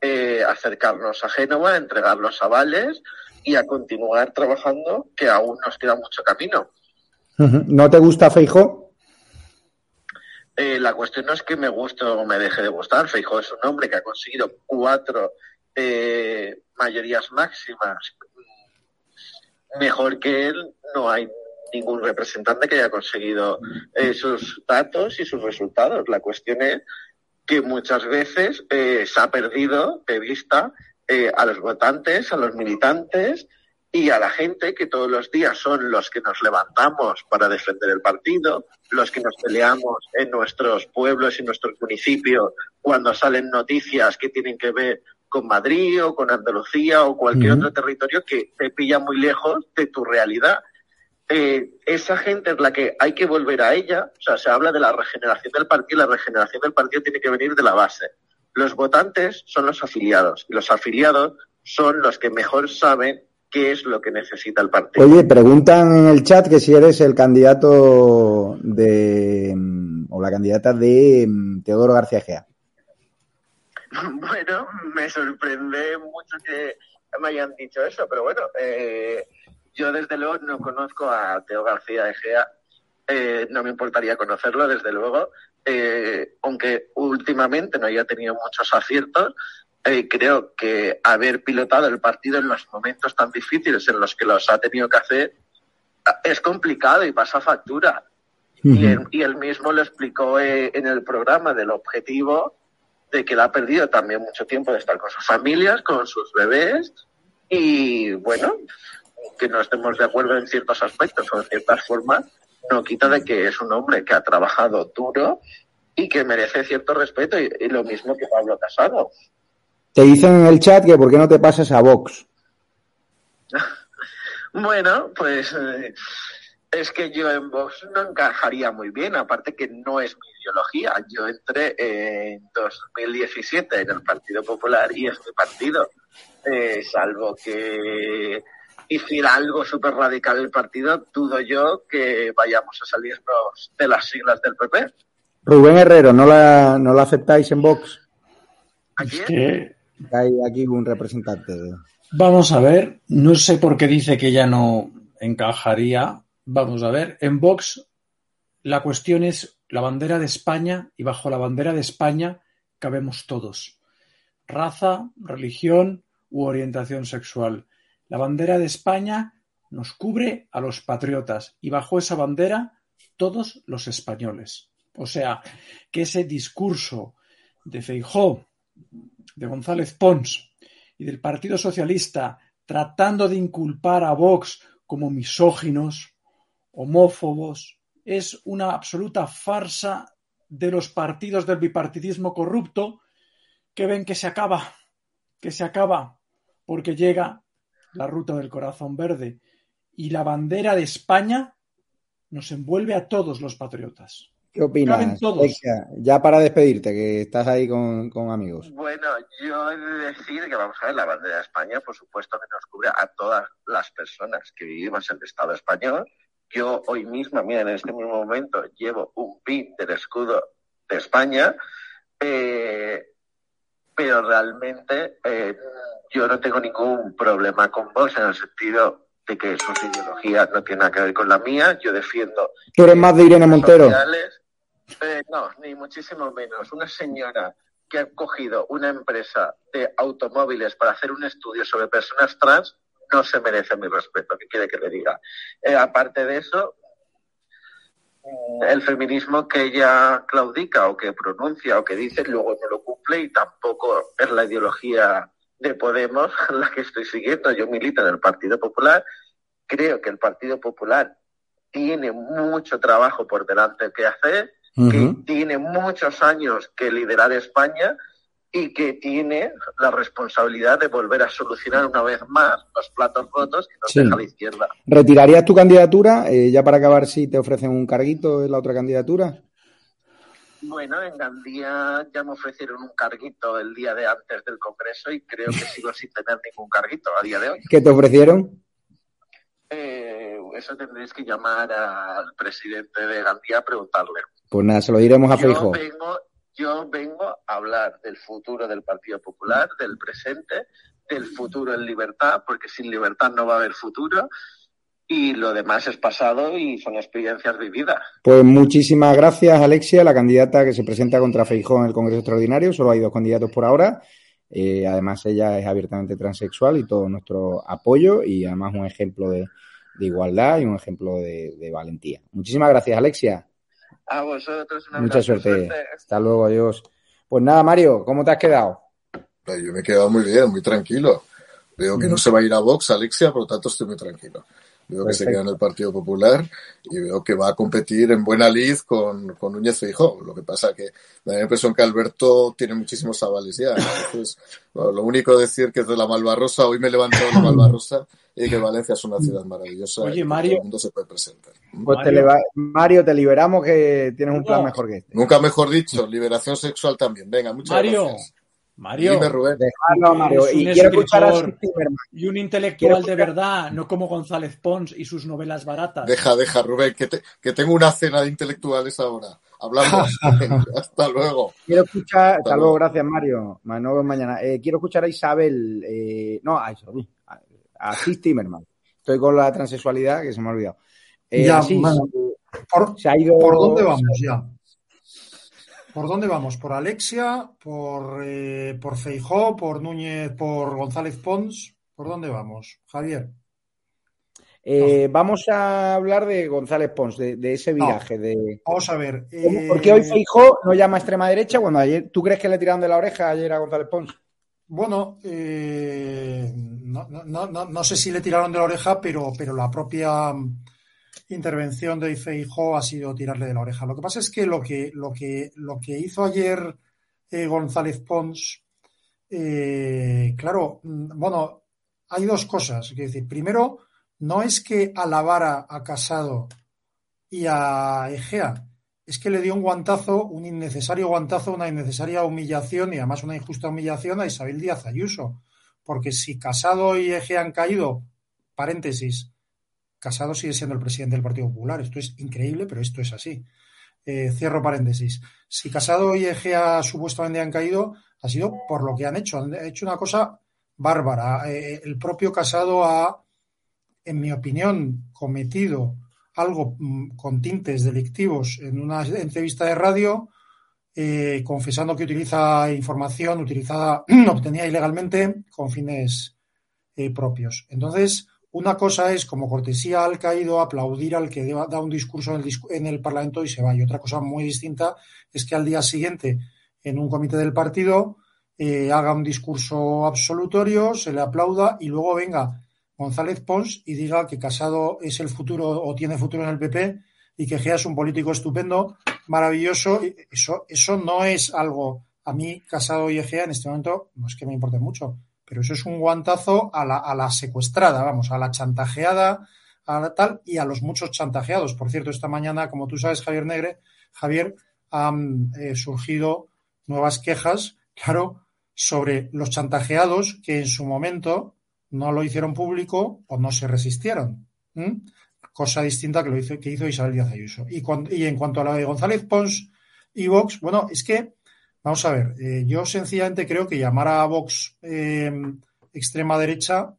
eh, acercarnos a Génova, entregar los avales y a continuar trabajando, que aún nos queda mucho camino. ¿No te gusta Feijó? Eh, la cuestión no es que me guste o me deje de gustar. Feijóo es un hombre que ha conseguido cuatro eh, mayorías máximas. Mejor que él, no hay ningún representante que haya conseguido eh, sus datos y sus resultados. La cuestión es que muchas veces se ha perdido de vista a los votantes, a los militantes y a la gente que todos los días son los que nos levantamos para defender el partido, los que nos peleamos en nuestros pueblos y nuestros municipios cuando salen noticias que tienen que ver con Madrid o con Andalucía o cualquier otro territorio que te pilla muy lejos de tu realidad. Eh, esa gente es la que hay que volver a ella. O sea, se habla de la regeneración del partido. La regeneración del partido tiene que venir de la base. Los votantes son los afiliados y los afiliados son los que mejor saben qué es lo que necesita el partido. Oye, preguntan en el chat que si eres el candidato de mm, o la candidata de mm, Teodoro García Gea. Bueno, me sorprende mucho que me hayan dicho eso, pero bueno, eh, yo desde luego no conozco a Teo García de Gea, eh, no me importaría conocerlo, desde luego, eh, aunque últimamente no haya tenido muchos aciertos, eh, creo que haber pilotado el partido en los momentos tan difíciles en los que los ha tenido que hacer es complicado y pasa factura. Y él, y él mismo lo explicó eh, en el programa del objetivo de que él ha perdido también mucho tiempo de estar con sus familias, con sus bebés y bueno, que no estemos de acuerdo en ciertos aspectos o en ciertas formas, no quita de que es un hombre que ha trabajado duro y que merece cierto respeto y, y lo mismo que Pablo Casado. Te dicen en el chat que por qué no te pasas a Vox. Bueno, pues eh, es que yo en Vox no encajaría muy bien, aparte que no es mi ideología. Yo entré en 2017 en el Partido Popular y es mi partido. Eh, salvo que hiciera algo súper radical el partido, dudo yo que vayamos a salirnos de las siglas del PP. Rubén Herrero, ¿no la, no la aceptáis en Vox? Aquí Que, Hay aquí un representante. vamos a ver, no sé por qué dice que ya no encajaría. Vamos a ver, en Vox la cuestión es la bandera de España y bajo la bandera de España cabemos todos. Raza, religión u orientación sexual. La bandera de España nos cubre a los patriotas y bajo esa bandera todos los españoles. O sea, que ese discurso de Feijó, de González Pons y del Partido Socialista tratando de inculpar a Vox como misóginos, homófobos, es una absoluta farsa de los partidos del bipartidismo corrupto que ven que se acaba, que se acaba, porque llega la ruta del corazón verde y la bandera de España nos envuelve a todos los patriotas. ¿Qué opinas? Ya para despedirte, que estás ahí con, con amigos. Bueno, yo he de decir que vamos a ver, la bandera de España, por supuesto que nos cubre a todas las personas que vivimos en el Estado español. Yo hoy mismo, mira, en este mismo momento, llevo un pin del escudo de España, eh, pero realmente eh, yo no tengo ningún problema con vos en el sentido de que sus ideologías no tienen nada que ver con la mía. Yo defiendo ¿Tú eres más de Irene Montero? Eh, no, ni muchísimo menos. Una señora que ha cogido una empresa de automóviles para hacer un estudio sobre personas trans no se merece mi respeto, que quiere que le diga. Eh, aparte de eso, mm, el feminismo que ella claudica o que pronuncia o que dice luego no lo cumple y tampoco es la ideología de Podemos la que estoy siguiendo. Yo milito en el Partido Popular. Creo que el Partido Popular tiene mucho trabajo por delante que hacer, que tiene muchos años que liderar España y que tiene la responsabilidad de volver a solucionar una vez más los platos rotos que nos Sí. deja la izquierda. ¿Retirarías tu candidatura? Eh, ya para acabar, si te ofrecen un carguito en la otra candidatura. Bueno, en Gandía ya me ofrecieron un carguito el día de antes del Congreso y creo que sigo sin tener ningún carguito a día de hoy. ¿Qué te ofrecieron? Eh, eso tendréis que llamar al presidente de Gandía a preguntarle. Pues nada, se lo diremos a Yo Feijóo. vengo, yo vengo a hablar del futuro del Partido Popular, del presente, del futuro en libertad, porque sin libertad no va a haber futuro, y lo demás es pasado y son experiencias vividas. Pues muchísimas gracias, Alexia, la candidata que se presenta contra Feijóo en el Congreso Extraordinario. Solo hay dos candidatos por ahora. Eh, además, ella es abiertamente transexual y todo nuestro apoyo y además un ejemplo de, de igualdad y un ejemplo de, de valentía. Muchísimas gracias, Alexia. A vosotros una Mucha suerte. Hasta luego, adiós. Pues nada, Mario, ¿cómo te has quedado? Yo me he quedado muy bien, muy tranquilo. Veo que no se va a ir a Vox, Alexia, por lo tanto estoy muy tranquilo. Veo que se queda en el Partido Popular y veo que va a competir en buena lid con, con Núñez Feijóo. Lo que pasa que me da la impresión que Alberto tiene muchísimos avales ya. Entonces, bueno, lo único decir que es de la Malvarrosa, hoy me he levantado de la Malvarrosa y que Valencia es una ciudad maravillosa Oye, Mario. todo el mundo se puede presentar. Pues te leva- Mario, te liberamos que tienes un plan mejor que este. Nunca mejor dicho, liberación sexual también. Venga, muchas Mario, gracias. Mario. Dime, Rubén. Mario. Eres un Y quiero escuchar a y un intelectual Quiero de verdad, no como González Pons y sus novelas baratas. Deja, deja, Rubén, que, te- que tengo una cena de intelectuales ahora. Hablamos. Hasta luego. Quiero escuchar, hasta Hasta luego, luego. gracias Mario. Nos vemos mañana. Eh, quiero escuchar a Isabel, eh, no, a Isabel, a, a Sis Timmerman. Estoy con la transexualidad que se me ha olvidado. Eh, Ya, Asís, bueno, ¿por, se ha ido. por dónde vamos ya? ¿Por dónde vamos? ¿Por Alexia? ¿Por, eh, por Feijó? ¿Por Núñez? ¿Por González Pons? ¿Por dónde vamos? Javier. Eh, vamos a hablar de González Pons, de, de ese No. viraje. De... Vamos a ver. ¿Por qué eh, hoy Feijó no llama a extrema derecha cuando ayer, tú crees que le tiraron de la oreja ayer a González Pons? Bueno, eh, no, no- no- no- sé si le tiraron de la oreja, pero, pero la propia intervención de Feijó ha sido tirarle de la oreja. Lo que pasa es que lo que, lo que, lo que hizo ayer eh, González Pons, eh, claro, mm, bueno, hay dos cosas. Es decir, primero, no es que alabara a Casado y a Egea, es que le dio un guantazo, un innecesario guantazo, una innecesaria humillación y además una injusta humillación a Isabel Díaz Ayuso. Porque si Casado y Egea han caído, paréntesis, Casado sigue siendo el presidente del Partido Popular. Esto es increíble, pero esto es así. Eh, cierro paréntesis. Si Casado y Egea supuestamente han caído, ha sido por lo que han hecho. Han hecho una cosa bárbara. Eh, el propio Casado ha, en mi opinión, cometido algo mm, con tintes delictivos en una entrevista de radio, eh, confesando que utiliza información utilizada, obtenida ilegalmente con fines propios. Entonces, una cosa es, como cortesía al caído, aplaudir al que da un discurso en el, en el Parlamento y se va. Y otra cosa muy distinta es que al día siguiente, en un comité del partido, eh, haga un discurso absolutorio, se le aplauda y luego venga González Pons y diga que Casado es el futuro o tiene futuro en el PP y que Gea es un político estupendo, maravilloso. Eso, eso no es algo, a mí Casado y Egea en este momento no es que me importe mucho, pero eso es un guantazo a la, a la secuestrada, vamos, a la chantajeada, a la tal y a los muchos chantajeados. Por cierto, esta mañana, como tú sabes, Javier Negre, Javier, han eh, surgido nuevas quejas, claro, sobre los chantajeados que en su momento no lo hicieron público o no se resistieron. Cosa distinta que lo hizo, que hizo Isabel Díaz Ayuso. Y, cuan- y en cuanto a la de González Pons y Vox, bueno, es que, vamos a ver, eh, yo sencillamente creo que llamar a Vox eh, extrema derecha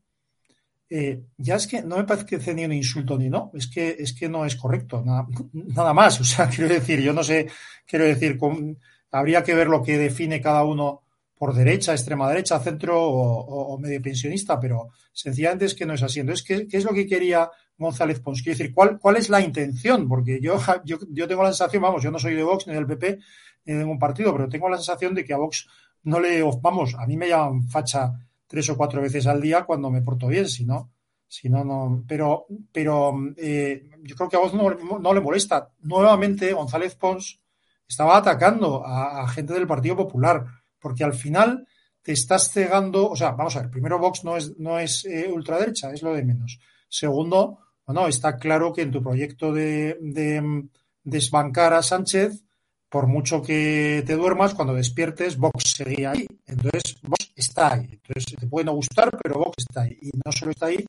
eh, ya es que no me parece ni un insulto ni no, es que, es que no es correcto, nada, nada más. O sea, quiero decir, yo no sé, quiero decir, con- habría que ver lo que define cada uno por derecha, extrema derecha, centro o, medio pensionista, pero sencillamente es que no es así. Entonces, ¿qué, qué es lo que quería González Pons? Quiero decir, ¿cuál, cuál es la intención? Porque yo, yo, yo tengo la sensación, vamos, yo no soy de Vox ni del PP de ningún partido, pero tengo la sensación de que a Vox no le, vamos, a mí me llaman facha tres o cuatro veces al día cuando me porto bien, si no, si no, no. Pero, pero eh, yo creo que a Vox no, no le molesta. Nuevamente, González Pons estaba atacando a, a gente del Partido Popular, porque al final te estás cegando, o sea, vamos a ver, primero Vox no es, no es eh, ultraderecha, es lo de menos. Segundo, bueno, está claro que en tu proyecto de, de mm, desbancar a Sánchez, por mucho que te duermas, cuando despiertes, Vox seguía ahí. Entonces, Vox está ahí. Entonces, te puede no gustar, pero Vox está ahí. Y no solo está ahí,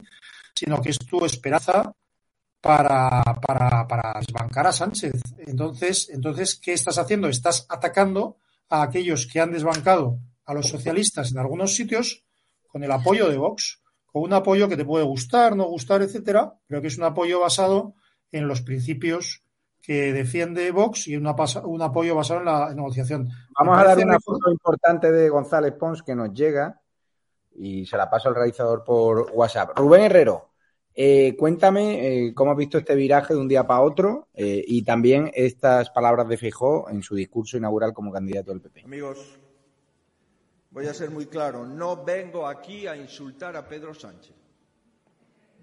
sino que es tu esperanza para, para, para desbancar a Sánchez. Entonces, entonces, ¿qué estás haciendo? Estás atacando a aquellos que han desbancado a los socialistas en algunos sitios con el apoyo de Vox, con un apoyo que te puede gustar, no gustar, etcétera, pero que es un apoyo basado en los principios que defiende Vox y una pasa- un apoyo basado en la negociación. Vamos a dar una muy- foto importante de González Pons que nos llega y se la paso al realizador por WhatsApp. Rubén Herrero, Eh, cuéntame eh, cómo has visto este viraje de un día para otro eh, y también estas palabras de Fijó en su discurso inaugural como candidato del PP. Amigos, voy a ser muy claro, no vengo aquí a insultar a Pedro Sánchez.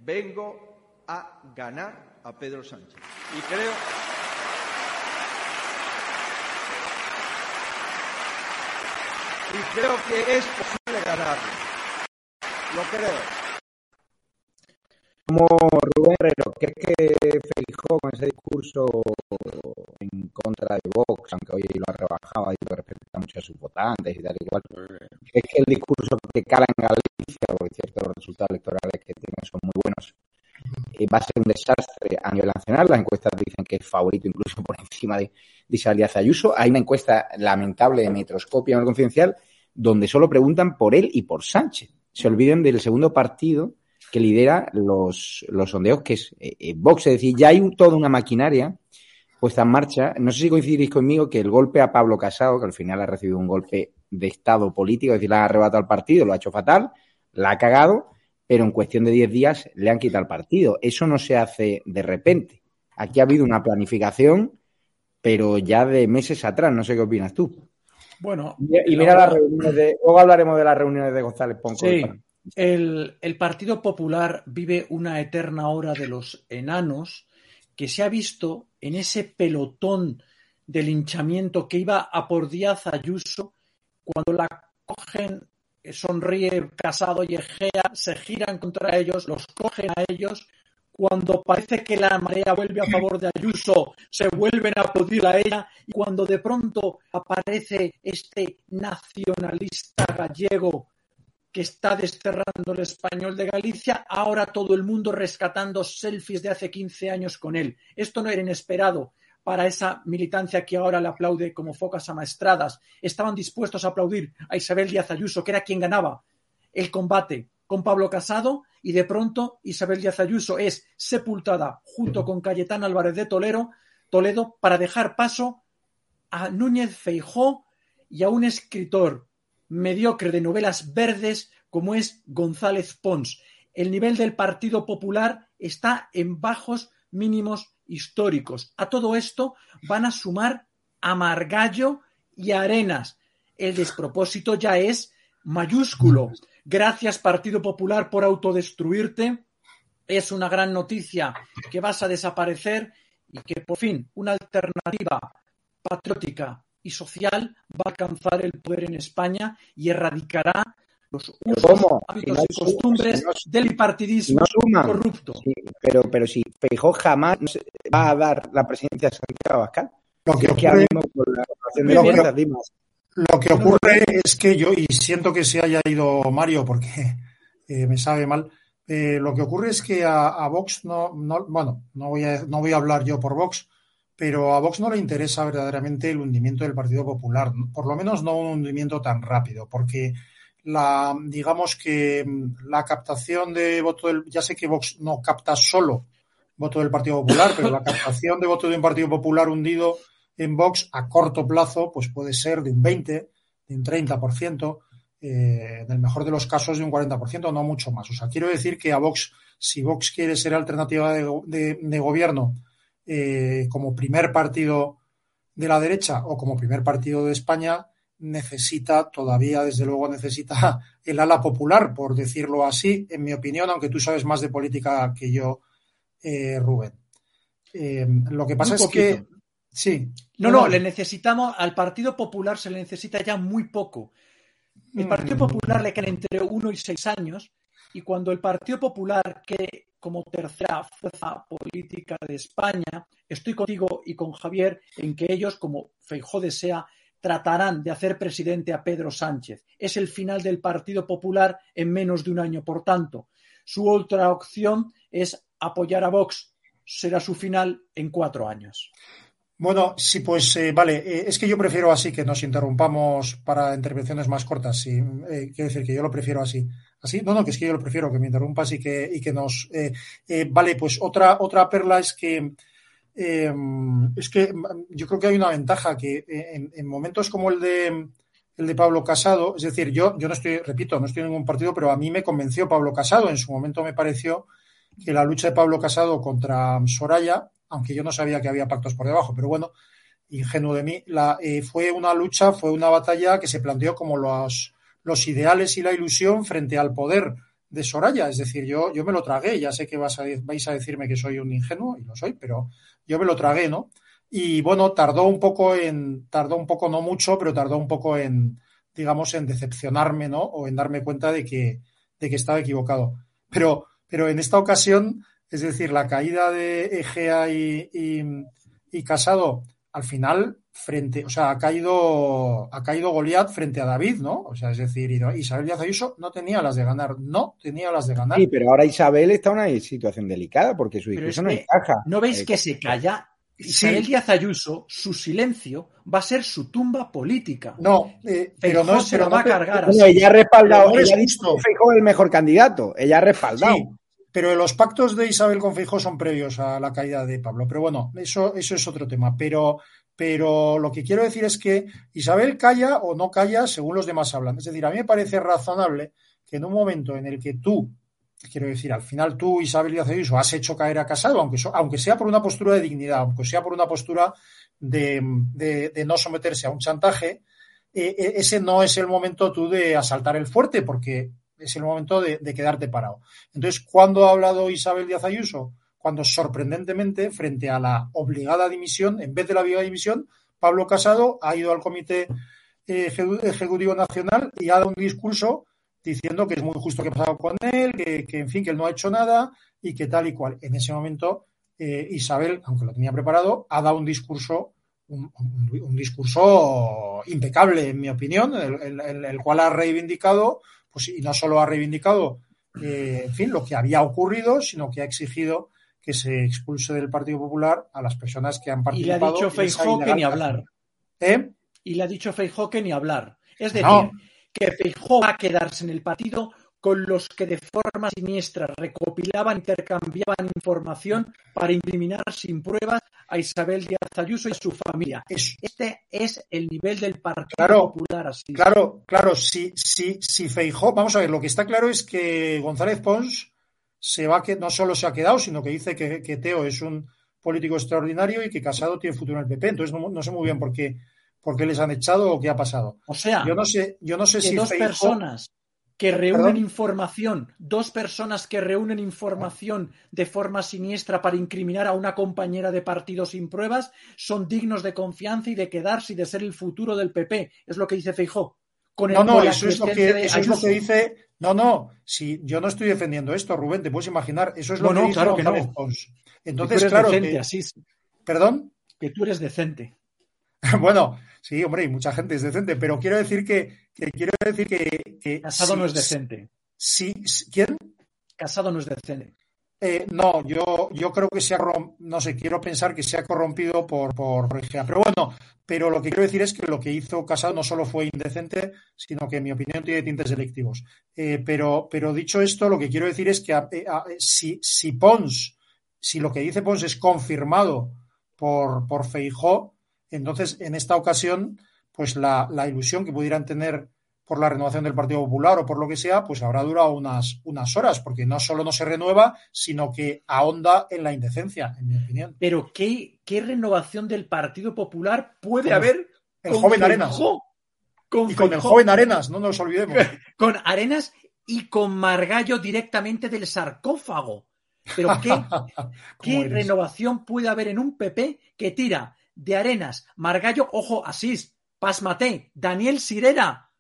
Vengo a ganar a Pedro Sánchez. Y creo y creo que es posible ganarlo. Lo creo. Como Rubén Herrero, ¿crees que Feijó con ese discurso en contra de Vox, aunque hoy lo ha rebajado, ha dicho que respeta mucho a sus votantes y tal y cual, es que el discurso que cala en Galicia, porque ciertos resultados electorales que tienen son muy buenos, va a ser un desastre a nivel nacional. Las encuestas dicen que es favorito incluso por encima de, de Isabel Ayuso. Hay una encuesta lamentable de Metroscopia en Confidencial donde solo preguntan por él y por Sánchez. Se olviden del segundo partido que lidera los, los sondeos, que es eh, eh, Vox. Es decir, ya hay toda una maquinaria puesta en marcha. No sé si coincidís conmigo que el golpe a Pablo Casado, que al final ha recibido un golpe de Estado político, es decir, le ha arrebatado al partido, lo ha hecho fatal, la ha cagado, pero en cuestión de 10 días le han quitado el partido. Eso no se hace de repente. Aquí ha habido una planificación, pero ya de meses atrás. No sé qué opinas tú. Bueno, y, mira las reuniones de. Luego hablaremos de las reuniones de González Ponco. Sí, el, el, Partido Popular vive una eterna hora de los enanos que se ha visto en ese pelotón de linchamiento que iba a por Díaz Ayuso cuando la cogen, sonríe Casado y Egea, se giran contra ellos, los cogen a ellos. Cuando parece que la marea vuelve a favor de Ayuso, se vuelven a aplaudir a ella. Y cuando de pronto aparece este nacionalista gallego que está desterrando el español de Galicia, ahora todo el mundo rescatando selfies de hace 15 años con él. Esto no era inesperado para esa militancia que ahora le aplaude como focas amaestradas. Estaban dispuestos a aplaudir a Isabel Díaz Ayuso, que era quien ganaba el combate con Pablo Casado, y de pronto Isabel Díaz Ayuso es sepultada junto con Cayetán Álvarez de Toledo, Toledo para dejar paso a Núñez Feijó y a un escritor mediocre de novelas verdes como es González Pons. El nivel del Partido Popular está en bajos mínimos históricos. A todo esto van a sumar a Margallo y Arenas. El despropósito ya es mayúsculo. Gracias Partido Popular por autodestruirte. Es una gran noticia que vas a desaparecer y que por fin una alternativa patriótica y social va a alcanzar el poder en España y erradicará los usos, hábitos y costumbres del bipartidismo corrupto. pero, pero si Feijó jamás va a dar la presidencia a Santiago Abascal. Lo que, ocurre, lo, que ocurre es que yo, y siento que se haya ido Mario porque eh, me sabe mal, eh, lo que ocurre es que a, a Vox no, no, bueno, no voy, a, no voy a hablar yo por Vox, pero a Vox no le interesa verdaderamente el hundimiento del Partido Popular, por lo menos no un hundimiento tan rápido, porque la, digamos que mm, la captación de voto del, ya sé que Vox no capta solo voto del Partido Popular, pero la captación de voto de un Partido Popular hundido en Vox a corto plazo, pues puede ser de un 20, de un 30%, eh, en el mejor de los casos de un 40%, no mucho más. O sea, quiero decir que a Vox, si Vox quiere ser alternativa de, de, de gobierno eh, como primer partido de la derecha o como primer partido de España, necesita, todavía desde luego necesita el ala popular, por decirlo así, en mi opinión, aunque tú sabes más de política que yo, eh, Rubén. Eh, lo que pasa es que... Sí. No, no, le necesitamos, al Partido Popular se le necesita ya muy poco. El Partido mm. Popular le queda entre uno y seis años y cuando el Partido Popular, que como tercera fuerza política de España. Estoy contigo y con Javier en que ellos, como Feijó desea, tratarán de hacer presidente a Pedro Sánchez. Es el final del Partido Popular en menos de un año. Por tanto, su otra opción es apoyar a Vox. Será su final en cuatro años. Bueno, sí, pues eh, vale. Eh, es que yo prefiero así que nos interrumpamos para intervenciones más cortas. Sí, eh, quiero decir que yo lo prefiero así. Así, no, no, que es que yo lo prefiero que me interrumpas y que, y que nos. Vale, pues otra, otra perla es que. Eh, es que yo creo que hay una ventaja que en, en, momentos como el de el de Pablo Casado, es decir, yo, yo no estoy, repito, no estoy en ningún partido, pero a mí me convenció Pablo Casado. En su momento me pareció que la lucha de Pablo Casado contra Soraya, aunque yo no sabía que había pactos por debajo, pero bueno, ingenuo de mí, la, eh, fue una lucha, fue una batalla que se planteó como los, los ideales y la ilusión frente al poder de Soraya. Es decir, yo, yo me lo tragué, ya sé que vas a, vais a decirme que soy un ingenuo, y lo soy, pero yo me lo tragué, ¿no? Y bueno, tardó un poco en, tardó un poco, no mucho, pero tardó un poco en, digamos, en decepcionarme, ¿no? O en darme cuenta de que, de que estaba equivocado. Pero, pero en esta ocasión, es decir, la caída de Egea y, y, y Casado, al final, frente, o sea, ha caído, ha caído Goliat frente a David, ¿no? O sea, es decir, Isabel Díaz Ayuso no tenía las de ganar, no tenía las de ganar. Sí, pero ahora Isabel está en una situación delicada porque su discurso no encaja. ¿No veis que se calla? Isabel sí. Díaz Ayuso, su silencio va a ser su tumba política. No, eh, pero no se lo va a cargar así. Ella ha respaldado, ella Feijóo el mejor candidato, ella ha respaldado. Sí, pero los pactos de Isabel con Feijóo son previos a la caída de Pablo. Pero bueno, eso, eso es otro tema. Pero, pero lo que quiero decir es que Isabel calla o no calla según los demás hablan. Es decir, a mí me parece razonable que en un momento en el que tú quiero decir, al final tú, Isabel Díaz Ayuso, has hecho caer a Casado, aunque, aunque sea por una postura de dignidad, aunque sea por una postura de, no someterse a un chantaje, eh, ese no es el momento tú de asaltar el fuerte, porque es el momento de, quedarte parado. Entonces, ¿cuándo ha hablado Isabel Díaz Ayuso? Cuando sorprendentemente, frente a la obligada dimisión, en vez de la obligada dimisión, Pablo Casado ha ido al Comité eh, Ejecutivo Nacional y ha dado un discurso diciendo que es muy justo que ha pasado con él, que, en fin, que él no ha hecho nada y que tal y cual. En ese momento, eh, Isabel, aunque lo tenía preparado, ha dado un discurso, un, discurso impecable, en mi opinión, el, cual ha reivindicado, pues y no solo ha reivindicado, eh, en fin, lo que había ocurrido, sino que ha exigido que se expulse del Partido Popular a las personas que han participado. Y le ha dicho Feijóo que ni hablar. ¿Eh? Y le ha dicho Feijóo que ni hablar. Es decir, no que Feijóo va a quedarse en el partido con los que de forma siniestra recopilaban, intercambiaban información para incriminar sin pruebas a Isabel Díaz Ayuso y a su familia. Este es el nivel del Partido claro, Popular. Así. Claro, claro, si, si, si Feijó, vamos a ver, lo que está claro es que González Pons se va que no solo se ha quedado, sino que dice que, que Teo es un político extraordinario y que Casado tiene futuro en el PP. Entonces no, no sé muy bien por qué por qué les han echado o qué ha pasado. O sea, yo no sé, yo no sé que si dos personas que reúnen ¿Perdón? información, dos personas que reúnen información de forma siniestra para incriminar a una compañera de partido sin pruebas, son dignos de confianza y de quedarse y de ser el futuro del PP. Es lo que dice Feijó. Con el, no, no, eso, es lo, que, eso es lo que dice. No, no, si yo no estoy defendiendo esto, Rubén, te puedes imaginar. Eso es lo no, que dice claro que no. Pons. Entonces, claro. Decente, que... así. ¿Perdón? Que tú eres decente. bueno, sí, hombre, y mucha gente es decente, pero quiero decir que, que quiero decir que, que Casado sí, no es decente. Sí, ¿Quién? Casado no es decente. Eh, no, yo, yo creo que se ha no sé, quiero pensar que se ha corrompido por, por. Pero bueno, pero lo que quiero decir es que lo que hizo Casado no solo fue indecente, sino que en mi opinión tiene tintes selectivos. Eh, pero, pero dicho esto, lo que quiero decir es que a, a, si, si Pons, si lo que dice Pons es confirmado por, por Feijó, entonces en esta ocasión, pues la, la ilusión que pudieran tener por la renovación del Partido Popular o por lo que sea, pues habrá durado unas, unas horas, porque no solo no se renueva, sino que ahonda en la indecencia, en mi opinión. Pero ¿qué, qué renovación del Partido Popular puede con haber? El joven Arenas. Con y con el joven Arenas, no nos olvidemos. Con Arenas y con Margallo directamente del sarcófago. Pero ¿qué, ¿qué renovación puede haber en un PP que tira de Arenas, Margallo, ojo, Asís, Pasmate, Daniel Sirera,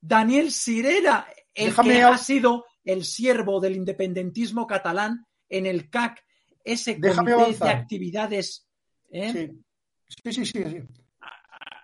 Daniel Sirera, el Déjame que a... ha sido el siervo del independentismo catalán en el CAC, ese Déjame comité avanzar. de actividades ¿eh? sí. Sí,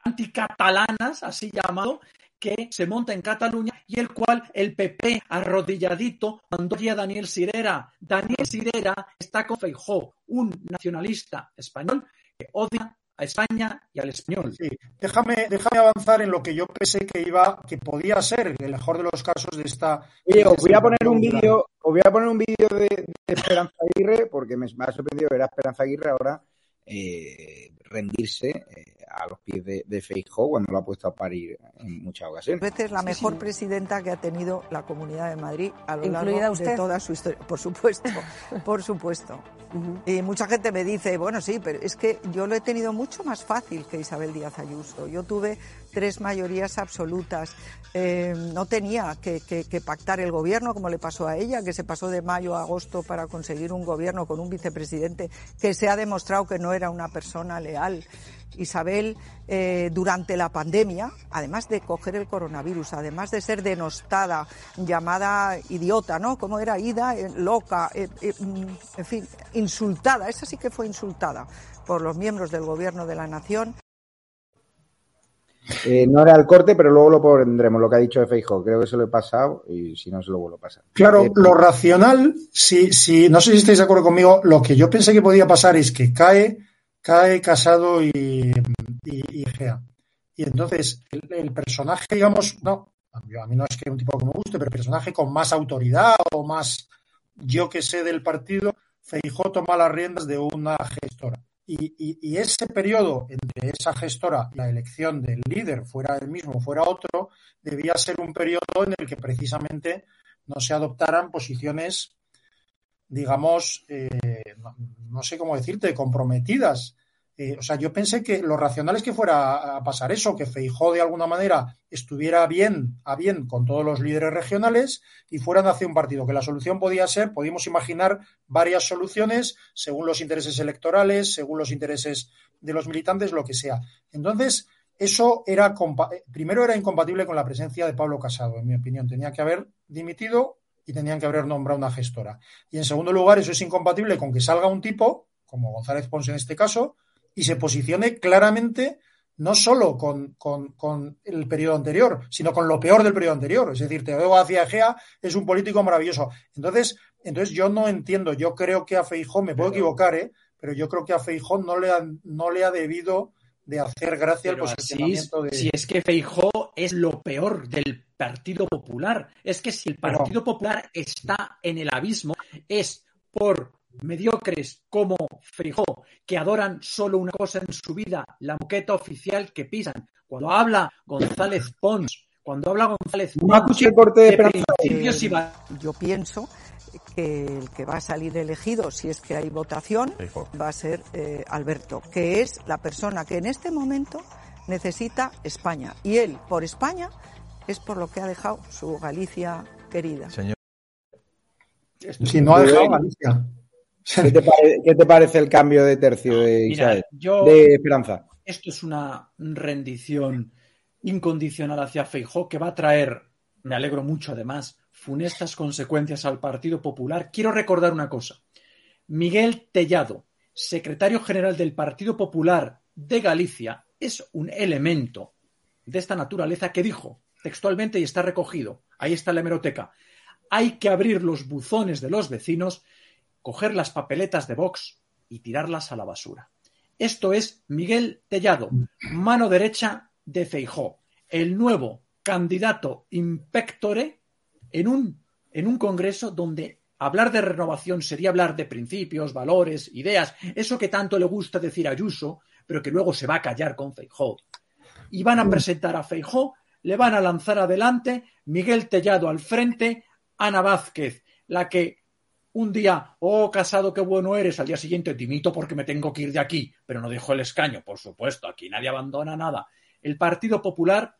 anticatalanas, así llamado, que se monta en Cataluña y el cual el PP arrodilladito mandó a Daniel Sirera. Daniel Sirera está con Feijó, un nacionalista español odia a España y al español. Sí. Déjame, déjame avanzar en lo que yo pensé que iba, que podía ser el mejor de los casos de esta. Oye, os voy a poner un vídeo, os voy a poner un vídeo de, de, Esperanza Aguirre, porque me, me, ha sorprendido ver a Esperanza Aguirre ahora eh, rendirse eh, a los pies de, de Feijóo cuando lo ha puesto a parir en muchas ocasiones. veces la mejor presidenta que ha tenido la Comunidad de Madrid a lo ¿Incluida largo usted? de toda su historia. Por supuesto, por supuesto. Y mucha gente me dice, bueno, sí, pero es que yo lo he tenido mucho más fácil que Isabel Díaz Ayuso. Yo tuve tres mayorías absolutas. Eh, no tenía que, que- que pactar el gobierno como le pasó a ella, que se pasó de mayo a agosto para conseguir un gobierno con un vicepresidente que se ha demostrado que no era una persona leal. Isabel, eh, durante la pandemia, además de coger el coronavirus, además de ser denostada, llamada idiota, ¿no? Como era Ida, eh, loca, eh, eh, mm, en fin, insultada, esa sí que fue insultada por los miembros del gobierno de la nación. Eh, no era el corte, pero luego lo pondremos, lo que ha dicho de Feijóo. Creo que se lo he pasado y si no, se lo vuelvo a pasar. Claro, Eh, lo racional, si, si, no sé si estáis de acuerdo conmigo, lo que yo pensé que podía pasar es que cae, cae Casado y, y, y Gea. Y entonces, el, personaje, digamos, no, a mí no es que un tipo que me guste, pero el personaje con más autoridad o más yo que sé del partido, Feijóo toma las riendas de una gestora. Y, y- y ese periodo entre esa gestora y la elección del líder, fuera el mismo, fuera otro, debía ser un periodo en el que precisamente no se adoptaran posiciones, digamos, eh, no, sé cómo decirte, comprometidas. Eh, o sea, yo pensé que lo racional es que fuera a- pasar eso, que Feijó de alguna manera estuviera bien a bien con todos los líderes regionales y fueran hacia un partido, que la solución podía ser, podíamos imaginar varias soluciones según los intereses electorales, según los intereses de los militantes, lo que sea. Entonces, eso era primero era incompatible con la presencia de Pablo Casado, en mi opinión. Tenía que haber dimitido y tenían que haber nombrado una gestora. Y en segundo lugar, eso es incompatible con que salga un tipo, como González Pons en este caso, y se posicione claramente no solo con, con- con el periodo anterior, sino con lo peor del periodo anterior. Es decir, Teodoro García Egea es un político maravilloso. Entonces, entonces yo no entiendo, yo creo que a Feijó, me puedo equivocar, ¿eh? pero yo creo que a Feijó no le, han- no le ha debido de hacer gracia así, posicionamiento de... si es que Feijó es lo peor del Partido Popular. Es que si el Pero- Partido Popular está en el abismo, es por mediocres como Feijó, que adoran solo una cosa en su vida, la moqueta oficial que pisan. Cuando habla González Pons, cuando habla González No Pons escuché el corte de de Esperanza. principios y va- Yo pienso que el que va a salir elegido, si es que hay votación, va a ser eh, Alberto, que es la persona que en este momento necesita España. Y él, por España, es por lo que ha dejado su Galicia querida. Señor. Si no ha dejado. Galicia. ¿Qué te, pare- qué te parece el cambio de tercio de Mira, Isabel? yo- De Esperanza. Esto es una rendición incondicional hacia Feijó que va a traer, me alegro mucho además, funestas consecuencias al Partido Popular. Quiero recordar una cosa. Miguel Tellado, secretario general del Partido Popular de Galicia, es un elemento de esta naturaleza que dijo textualmente y está recogido, ahí está la hemeroteca, hay que abrir los buzones de los vecinos, coger las papeletas de Vox y tirarlas a la basura. Esto es Miguel Tellado, mano derecha de Feijó, el nuevo candidato impectore en un, en un congreso donde hablar de renovación sería hablar de principios, valores, ideas, eso que tanto le gusta decir a Ayuso, pero que luego se va a callar con Feijó. Y van a presentar a Feijó, le van a lanzar adelante Miguel Tellado al frente, Ana Vázquez, la que un día, oh, casado, qué bueno eres, al día siguiente dimito porque me tengo que ir de aquí, pero no dejo el escaño, por supuesto, aquí nadie abandona nada. El Partido Popular,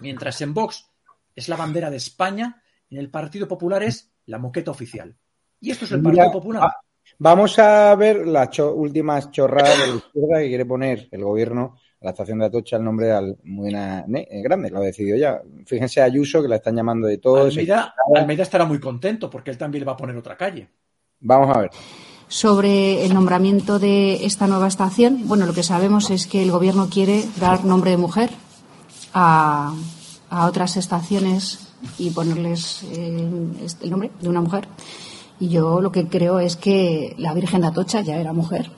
mientras en Vox es la bandera de España, en el Partido Popular es la moqueta oficial. Y esto es el Mira, Partido Popular. ah, Vamos a ver las cho- últimas chorradas de la izquierda que quiere poner el gobierno a la estación de Atocha el nombre de Almudena eh, Grande, lo ha decidido ya. Fíjense a Ayuso que la están llamando de todo. Almeida, Almeida estará muy contento porque él también le va a poner otra calle. Vamos a ver. sobre el nombramiento de esta nueva estación. Bueno, lo que sabemos es que el Gobierno quiere dar nombre de mujer a, a otras estaciones y ponerles eh, el nombre de una mujer. Y yo lo que creo es que la Virgen de Atocha ya era mujer.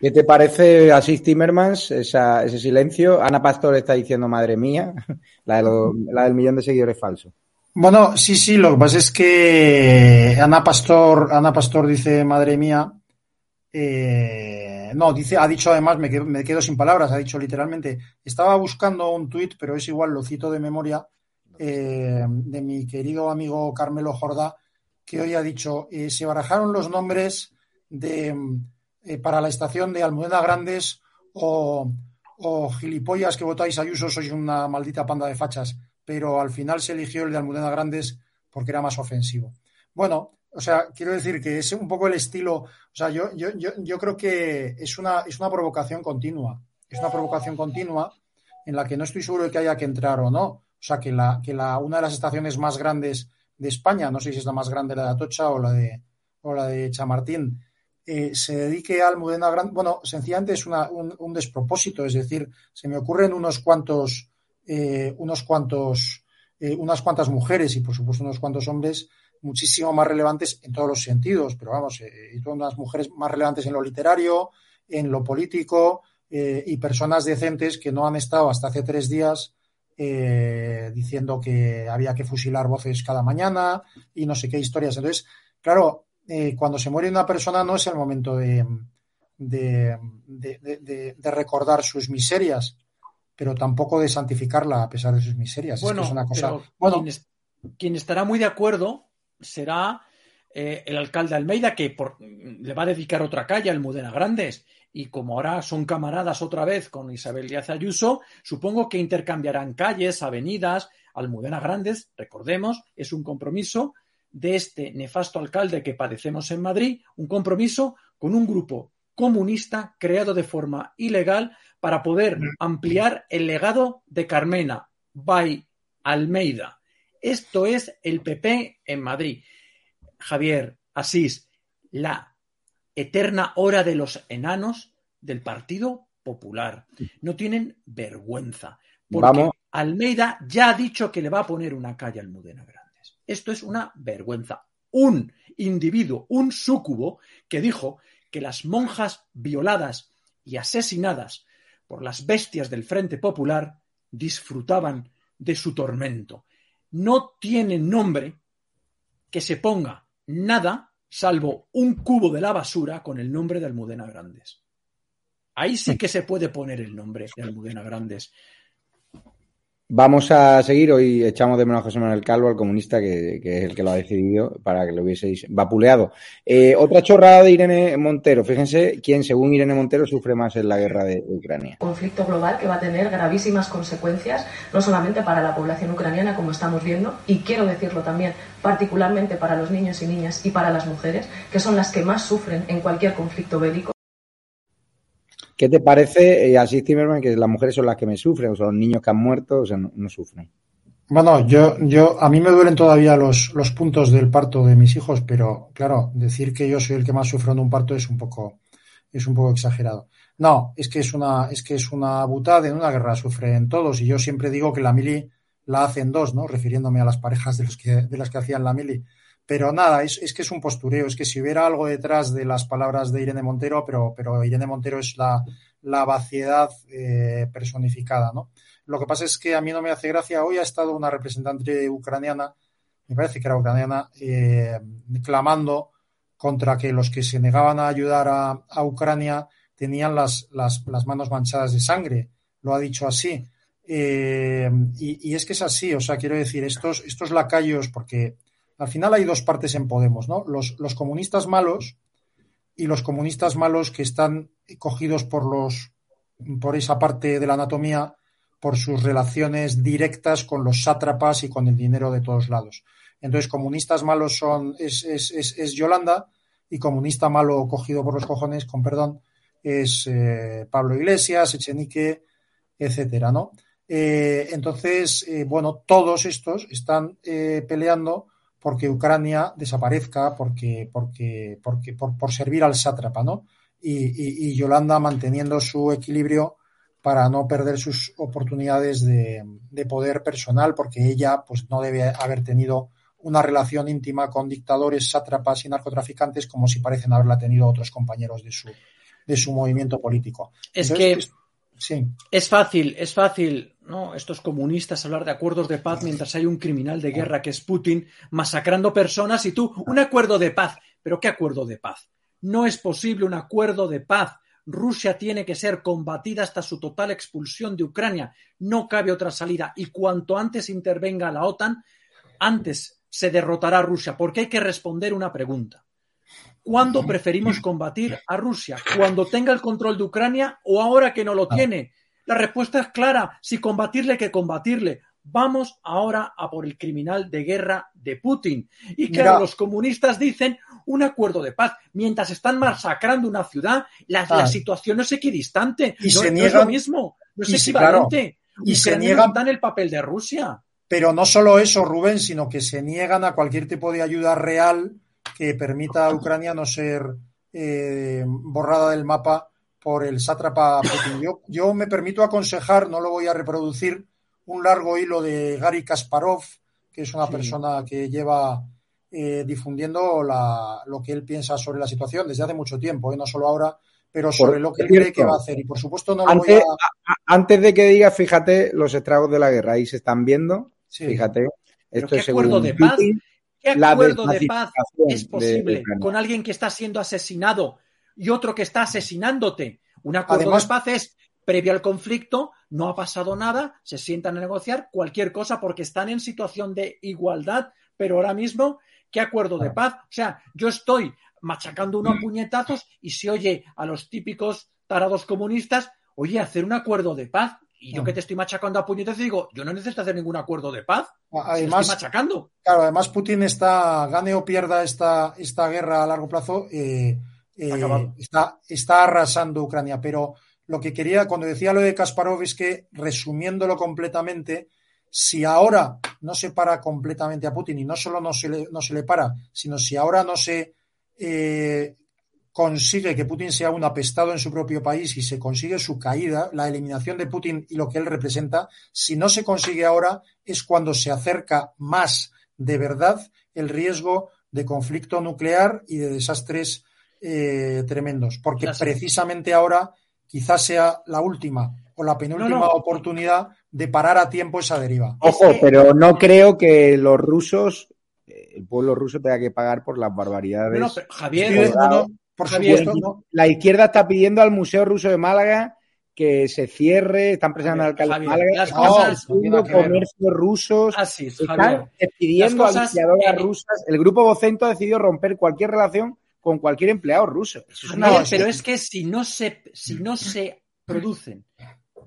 ¿Qué te parece Asís Timmermans, esa- ese silencio? Ana Pastor está diciendo, madre mía, la, de lo- la del millón de seguidores falso. Bueno, sí, sí, lo que pasa es que Ana Pastor, Ana Pastor dice, madre mía, Eh, no, dice, ha dicho además, me quedo, me quedo, sin palabras, ha dicho literalmente, estaba buscando un tuit, pero es igual, lo cito de memoria, eh, de mi querido amigo Carmelo Jordá, que hoy ha dicho, eh, se barajaron los nombres de, eh, para la estación de Almudena Grandes o, o gilipollas que votáis Ayuso, sois una maldita panda de fachas, pero al final se eligió el de Almudena Grandes porque era más ofensivo. Bueno, o sea, quiero decir que es un poco el estilo, o sea, yo, yo, yo, yo creo que es una, es una provocación continua, es una provocación continua en la que no estoy seguro de que haya que entrar o no. O sea, que, la, que la, una de las estaciones más grandes de España, no sé si es la más grande la de Atocha o la de, o la de Chamartín, eh, se dedique a Almudena Grande. Bueno, sencillamente es una, un, despropósito, es decir, se me ocurren unos cuantos, eh, unos cuantos, eh, unas cuantas mujeres y por supuesto unos cuantos hombres muchísimo más relevantes en todos los sentidos, pero vamos, eh, y todas unas mujeres más relevantes en lo literario, en lo político eh, y personas decentes que no han estado hasta hace tres días eh, diciendo que había que fusilar voces cada mañana y no sé qué historias. Entonces, claro, eh, cuando se muere una persona no es el momento de, de, de, de, recordar sus miserias, pero tampoco de santificarla a pesar de sus miserias. Bueno, es, que es una cosa. Bueno, quien, es, quien, estará muy de acuerdo será eh, el alcalde Almeida, que por, le va a dedicar otra calle al Mudena Grandes. Y como ahora son camaradas otra vez con Isabel Díaz Ayuso, supongo que intercambiarán calles, avenidas. Almudena Grandes, recordemos, es un compromiso de este nefasto alcalde que padecemos en Madrid, un compromiso con un grupo comunista creado de forma ilegal para poder ampliar el legado de Carmena, by Almeida. Esto es el PP en Madrid. Javier Asís, la eterna hora de los enanos del Partido Popular. No tienen vergüenza. Porque Vamos. Almeida ya ha dicho que le va a poner una calle al Mudena Grandes. Esto es una vergüenza. Un individuo, un súcubo, que dijo que las monjas violadas y asesinadas por las bestias del Frente Popular disfrutaban de su tormento. No tiene nombre que se ponga nada salvo un cubo de la basura con el nombre de Almudena Grandes. Ahí sí que se puede poner el nombre de Almudena Grandes. Vamos a seguir, hoy echamos de menos a José Manuel Calvo, al comunista, que, es el que lo ha decidido para que lo hubieseis vapuleado. Eh, otra chorrada de Irene Montero. Fíjense quién, según Irene Montero, sufre más en la guerra de Ucrania. Conflicto global que va a tener gravísimas consecuencias, no solamente para la población ucraniana, como estamos viendo, y quiero decirlo también, particularmente para los niños y niñas y para las mujeres, que son las que más sufren en cualquier conflicto bélico. ¿Qué te parece, eh, así Zimmerman, que las mujeres son las que me sufren, o sea, los niños que han muerto, o sea, no, no sufren? Bueno, yo, yo, a mí me duelen todavía los, los puntos del parto de mis hijos, pero claro, decir que yo soy el que más sufre en un parto es un poco, es un poco exagerado. No, es que es una, es que es una butada, en una guerra sufren todos, y yo siempre digo que la mili la hacen dos, ¿no? Refiriéndome a las parejas de los que, de las que hacían la mili. Pero nada, es, es, que es un postureo, es que si hubiera algo detrás de las palabras de Irene Montero, pero, pero Irene Montero es la, la vaciedad eh, personificada, ¿no? Lo que pasa es que a mí no me hace gracia. Hoy ha estado una representante ucraniana, me parece que era ucraniana, eh, clamando contra que los que se negaban a ayudar a, Ucrania tenían las, las, las, manos manchadas de sangre. Lo ha dicho así. Eh, y, y, es que es así, o sea, quiero decir, estos, estos lacayos, porque al final hay dos partes en Podemos, ¿no? Los, comunistas malos y los comunistas malos que están cogidos por los por esa parte de la anatomía por sus relaciones directas con los sátrapas y con el dinero de todos lados. Entonces, comunistas malos son es, es, es, es Yolanda y comunista malo cogido por los cojones, con perdón, es eh, Pablo Iglesias, Echenique, etcétera, ¿no? Eh, entonces, eh, bueno, todos estos están peleando porque Ucrania desaparezca, porque, porque, porque por, por servir al sátrapa, ¿no? Y, y, y, Yolanda manteniendo su equilibrio para no perder sus oportunidades de, de, poder personal, porque ella pues no debe haber tenido una relación íntima con dictadores, sátrapas y narcotraficantes como si parecen haberla tenido otros compañeros de su, de su movimiento político. Es Entonces, que Sí. Es fácil, es fácil, ¿no? Estos comunistas hablar de acuerdos de paz mientras hay un criminal de guerra que es Putin masacrando personas y tú, un acuerdo de paz. ¿Pero qué acuerdo de paz? No es posible un acuerdo de paz. Rusia tiene que ser combatida hasta su total expulsión de Ucrania. No cabe otra salida. Y cuanto antes intervenga la OTAN, antes se derrotará a Rusia. Porque hay que responder una pregunta. ¿Cuándo preferimos combatir a Rusia? ¿Cuando tenga el control de Ucrania o ahora que no lo tiene? La respuesta es clara. Si combatirle, que combatirle. Vamos ahora a por el criminal de guerra de Putin. Y claro, Mira. los comunistas dicen un acuerdo de paz. Mientras están masacrando una ciudad, la, Ah. la situación no es equidistante. Y no, se no es niegan- lo mismo. No es y se- claro, equivalente. y se niegan- en el papel de Rusia. Pero no solo eso, Rubén, sino que se niegan a cualquier tipo de ayuda real que permita a Ucrania no ser eh, borrada del mapa por el sátrapa Putin. Yo, yo me permito aconsejar, no lo voy a reproducir, un largo hilo de Gary Kasparov, que es una Sí. persona que lleva eh, difundiendo la- lo que él piensa sobre la situación desde hace mucho tiempo, eh, no solo ahora, pero sobre lo que él cree que va a hacer. Y por supuesto no lo voy a... antes de que digas, fíjate los estragos de la guerra, ahí se están viendo. Sí. Fíjate, ¿Pero esto qué es acuerdo de paz? ¿Qué acuerdo de paz es posible con alguien que está siendo asesinado y otro que está asesinándote? Un acuerdo Además- de paz es previo al conflicto, no ha pasado nada, se sientan a negociar cualquier cosa porque están en situación de igualdad, pero ahora mismo, ¿qué acuerdo de paz? O sea, yo estoy machacando unos puñetazos y se oye a los típicos tarados comunistas, oye, hacer un acuerdo de paz. Y yo Ah. que te estoy machacando a puñetazos digo, yo no necesito hacer ningún acuerdo de paz. lo Además, estoy machacando. Claro, además Putin está, gane o pierda esta, esta guerra a largo plazo, eh, eh, está arrasando Ucrania. Pero lo que quería, cuando decía lo de Kasparov, es que, resumiéndolo completamente, si ahora no se para completamente a Putin y no solo no se le, no se le para, sino si ahora no se eh, consigue que Putin sea un apestado en su propio país y se consigue su caída, la eliminación de Putin y lo que él representa, si no se consigue ahora es cuando se acerca más de verdad el riesgo de conflicto nuclear y de desastres eh, tremendos, porque precisamente ahora quizás sea la última o la penúltima No, no. oportunidad de parar a tiempo esa deriva. Ojo, pero no creo que los rusos, eh, el pueblo ruso tenga que pagar por las barbaridades. No, no, pero, Javier, no, no, por Javier, supuesto, no. La izquierda está pidiendo al Museo Ruso de Málaga que se cierre, están presionando al alcalde de Málaga, las cosas- ver. comercios rusos, Así es, están Javier. despidiendo Las a limpiadoras eh, rusas. El grupo Vocento ha decidido romper cualquier relación con cualquier empleado ruso. Eso es una Javier, No, pero es que si no se, si no se producen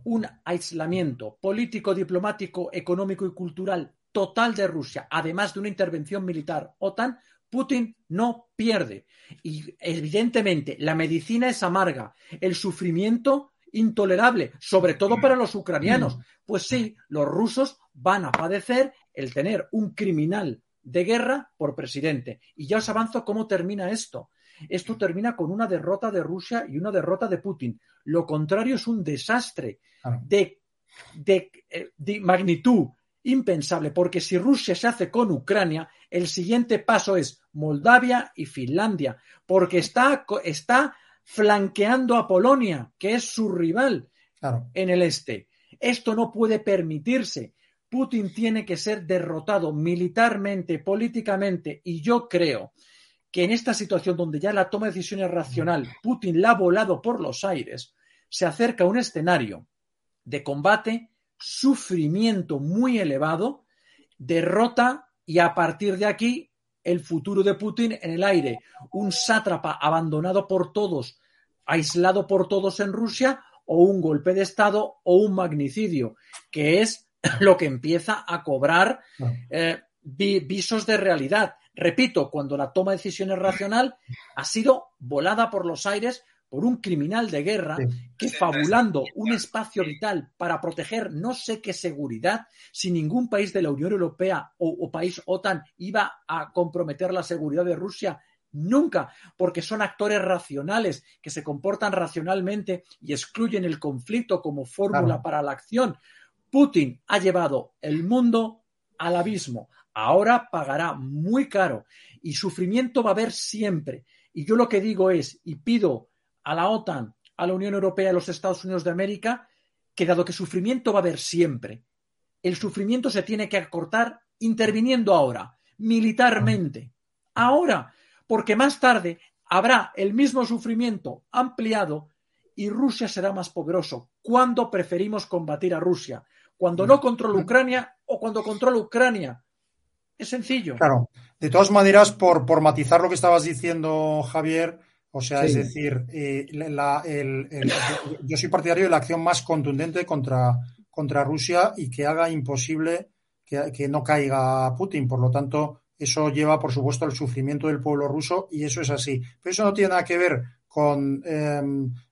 un aislamiento político, diplomático, económico y cultural total de Rusia, además de una intervención militar OTAN, Putin no pierde. Y evidentemente la medicina es amarga, el sufrimiento intolerable, sobre todo para los ucranianos. Pues sí, los rusos van a padecer el tener un criminal de guerra por presidente. Y ya os avanzo cómo termina esto. Esto termina con una derrota de Rusia y una derrota de Putin. Lo contrario es un desastre de, de, eh, de magnitud impensable, porque si Rusia se hace con Ucrania, el siguiente paso es Moldavia y Finlandia, porque está, está flanqueando a Polonia, que es su rival Claro. en el este. Esto no puede permitirse. Putin tiene que ser derrotado militarmente, políticamente, y yo creo que en esta situación donde ya la toma de decisiones racional, Putin la ha volado por los aires, se acerca a un escenario de combate, sufrimiento muy elevado, derrota y a partir de aquí el futuro de Putin en el aire. Un sátrapa abandonado por todos, aislado por todos en Rusia, o un golpe de Estado o un magnicidio, que es lo que empieza a cobrar eh, vi- visos de realidad. Repito, cuando la toma de decisiones racional ha sido volada por los aires por un criminal de guerra que fabulando un espacio vital para proteger no sé qué seguridad, si ningún país de la Unión Europea o, o país OTAN iba a comprometer la seguridad de Rusia, nunca, porque son actores racionales que se comportan racionalmente y excluyen el conflicto como fórmula Claro. para la acción. Putin ha llevado el mundo al abismo. Ahora pagará muy caro y sufrimiento va a haber siempre. Y yo lo que digo es, y pido a la OTAN, a la Unión Europea y a los Estados Unidos de América, que dado que sufrimiento va a haber siempre, el sufrimiento se tiene que acortar interviniendo ahora, militarmente. Ahora, porque más tarde habrá el mismo sufrimiento ampliado y Rusia será más poderoso. ¿Cuándo preferimos combatir a Rusia? ¿Cuando no controla Ucrania o cuando controla Ucrania? Es sencillo. Claro. De todas maneras, por, por matizar lo que estabas diciendo, Javier, o sea, es decir, eh, la- el- el- yo soy partidario de la acción más contundente contra, contra Rusia y que haga imposible que, que no caiga Putin. Por lo tanto, eso lleva, por supuesto, al sufrimiento del pueblo ruso y eso es así. Pero eso no tiene nada que ver con eh,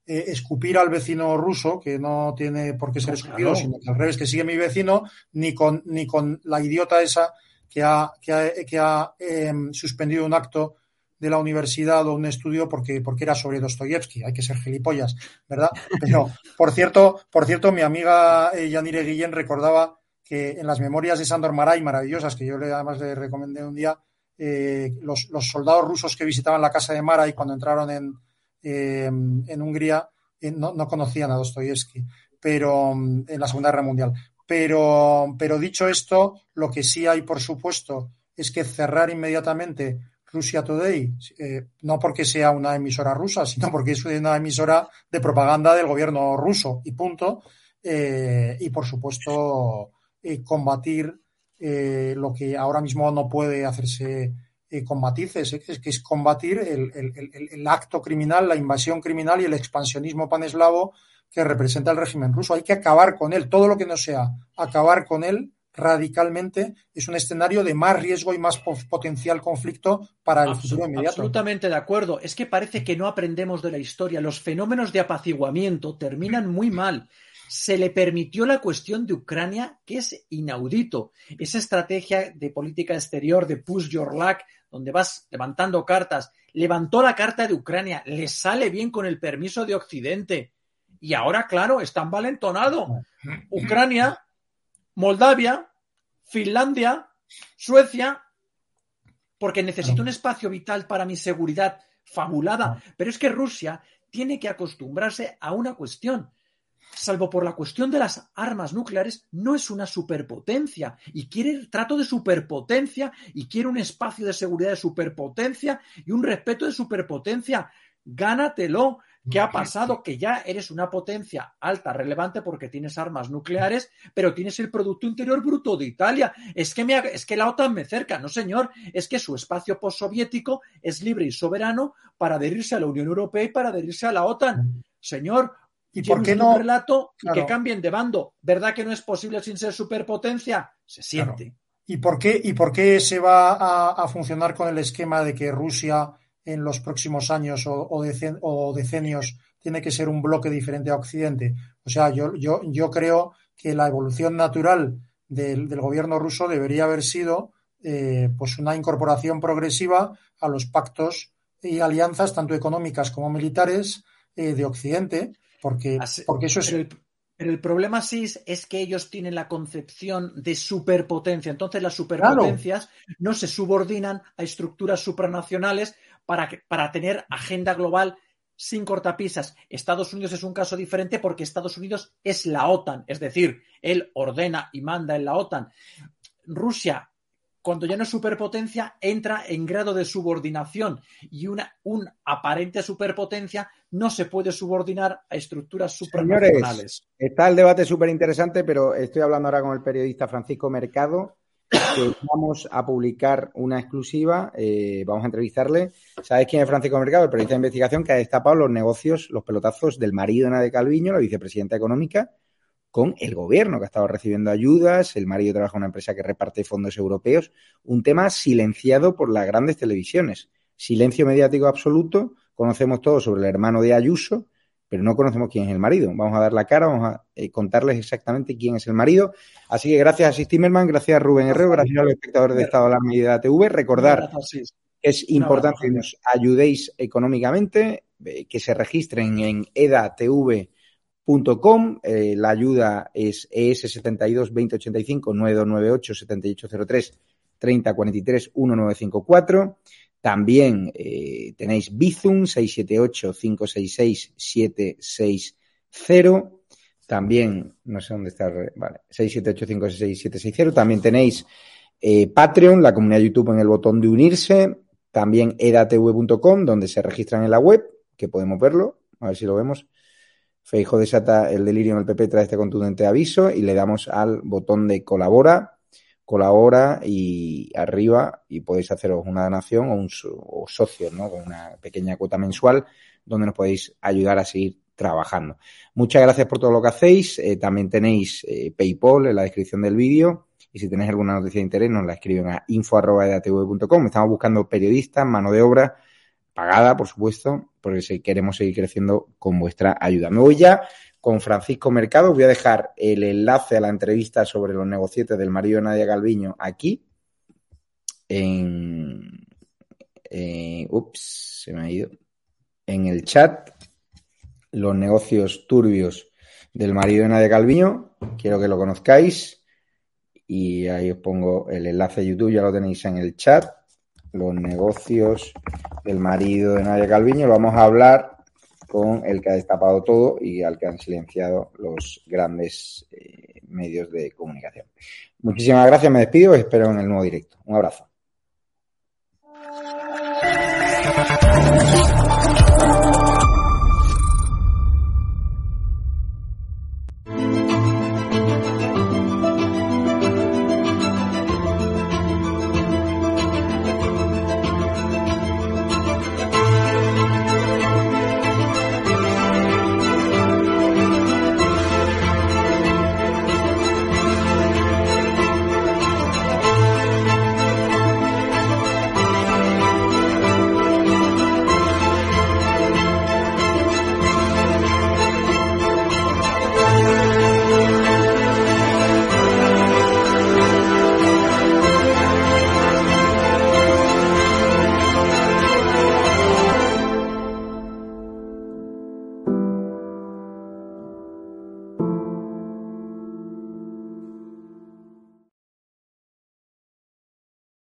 eh, escupir al vecino ruso, que no tiene por qué ser No, escupido, claro. sino que al revés, que sigue mi vecino, ni con, ni con la idiota esa que ha, que ha, que ha, eh, suspendido un acto de la universidad o un estudio porque, porque era sobre Dostoyevsky. Hay que ser gilipollas, ¿verdad? Pero, por cierto, por cierto, mi amiga eh, Yanire Guillén recordaba que en las memorias de Sandor Maray, maravillosas, que yo le, además le recomendé un día, eh, los, los soldados rusos que visitaban la casa de Maray cuando entraron en, eh, en Hungría eh, no, no conocían a Dostoyevsky, pero mm, en la Segunda Guerra Mundial. Pero, pero dicho esto, lo que sí hay, por supuesto, es que cerrar inmediatamente Russia Today, eh, no porque sea una emisora rusa, sino porque es una emisora de propaganda del gobierno ruso y punto. Eh, y por supuesto, combatir lo que ahora mismo no puede hacerse eh, con matices, eh, que es, que es combatir el, el- el- el acto criminal, la invasión criminal y el expansionismo paneslavo que representa el régimen ruso. Hay que acabar con él. Todo lo que no sea acabar con él radicalmente es un escenario de más riesgo y más po- potencial conflicto para el futuro inmediato. Absolutamente de acuerdo. Es que parece que no aprendemos de la historia. Los fenómenos de apaciguamiento terminan muy mal. Se le permitió la cuestión de Ucrania, que es inaudito. Esa estrategia de política exterior de push your luck, donde vas levantando cartas, levantó la carta de Ucrania, le sale bien con el permiso de Occidente. Y ahora, claro, están valentonado. Ucrania, Moldavia, Finlandia, Suecia, porque necesito un espacio vital para mi seguridad fabulada. Pero es que Rusia tiene que acostumbrarse a una cuestión. Salvo por la cuestión de las armas nucleares, no es una superpotencia y quiere el trato de superpotencia y quiere un espacio de seguridad de superpotencia y un respeto de superpotencia. Gánatelo. ¿Qué ha pasado? Que ya eres una potencia alta, relevante, porque tienes armas nucleares, pero tienes el Producto Interior Bruto de Italia. Es que, me, es que la OTAN me cerca. No, señor. Es que su espacio postsoviético es libre y soberano para adherirse a la Unión Europea y para adherirse a la OTAN. Señor, ¿Y por qué no? un relato Claro. que cambien de bando. ¿Verdad que no es posible sin ser superpotencia? Se siente. ¿Y por qué, y por qué se va a, a funcionar con el esquema de que Rusia en los próximos años o, o decen- o decenios tiene que ser un bloque diferente a Occidente? O sea, yo, yo, yo creo que la evolución natural del, del gobierno ruso debería haber sido eh, pues una incorporación progresiva a los pactos y alianzas, tanto económicas como militares, eh, de Occidente, porque, porque eso es. Pero el, pero el problema sí es, que ellos tienen la concepción de superpotencia. Entonces las superpotencias no se subordinan a estructuras supranacionales para, que- para tener agenda global sin cortapisas. Estados Unidos es un caso diferente porque Estados Unidos es la OTAN, es decir, él ordena y manda en la OTAN. Rusia, cuando ya no es superpotencia, entra en grado de subordinación y una un aparente superpotencia no se puede subordinar a estructuras supranacionales. Está el debate súper interesante, pero estoy hablando ahora con el periodista Francisco Mercado, que vamos a publicar una exclusiva, eh, vamos a entrevistarle. ¿Sabes quién es Francisco Mercado? El periodista de investigación que ha destapado los negocios, los pelotazos del marido Ana de Calviño, la vicepresidenta económica, con el gobierno, que ha estado recibiendo ayudas, el marido trabaja en una empresa que reparte fondos europeos, un tema silenciado por las grandes televisiones. Silencio mediático absoluto, conocemos todo sobre el hermano de Ayuso, pero no conocemos quién es el marido. Vamos a dar la cara, vamos a eh, contarles exactamente quién es el marido. Así que gracias a Sis Timmerman, gracias a Rubén Herrero, gracias a los espectadores de Estado de la TV. Recordar que es importante que nos ayudéis económicamente, eh, que se registren en edatv.com. Eh, la ayuda es ES 72 2085 9298 7803 3043 1954. También eh, tenéis Bizum 678 566 760. También, no sé dónde está, vale, 678 566 760. También tenéis eh, Patreon, la comunidad YouTube en el botón de unirse. también edatv.com, donde se registran en la web, que podemos verlo, a ver si lo vemos. Feijo desata el delirio en el PP tras este contundente aviso y le damos al botón de colabora, colabora y arriba y podéis haceros una donación o un o socio, ¿no? Con una pequeña cuota mensual donde nos podéis ayudar a seguir trabajando. Muchas gracias por todo lo que hacéis. Eh, también tenéis eh, PayPal en la descripción del vídeo. Y si tenéis alguna noticia de interés, nos la escriben a info.edatv.com. Estamos buscando periodistas, mano de obra, pagada, por supuesto, porque queremos seguir creciendo con vuestra ayuda. Me voy ya con Francisco Mercado. Voy a dejar el enlace a la entrevista sobre los negocietes del marido de Nadia Galviño aquí. En. Eh, ups, se me ha ido. En el chat los negocios turbios del marido de Nadia Calviño. Quiero que lo conozcáis. Y ahí os pongo el enlace de YouTube, ya lo tenéis en el chat. Los negocios del marido de Nadia Calviño. Lo vamos a hablar con el que ha destapado todo y al que han silenciado los grandes eh, medios de comunicación. Muchísimas gracias, me despido, os espero en el nuevo directo. Un abrazo.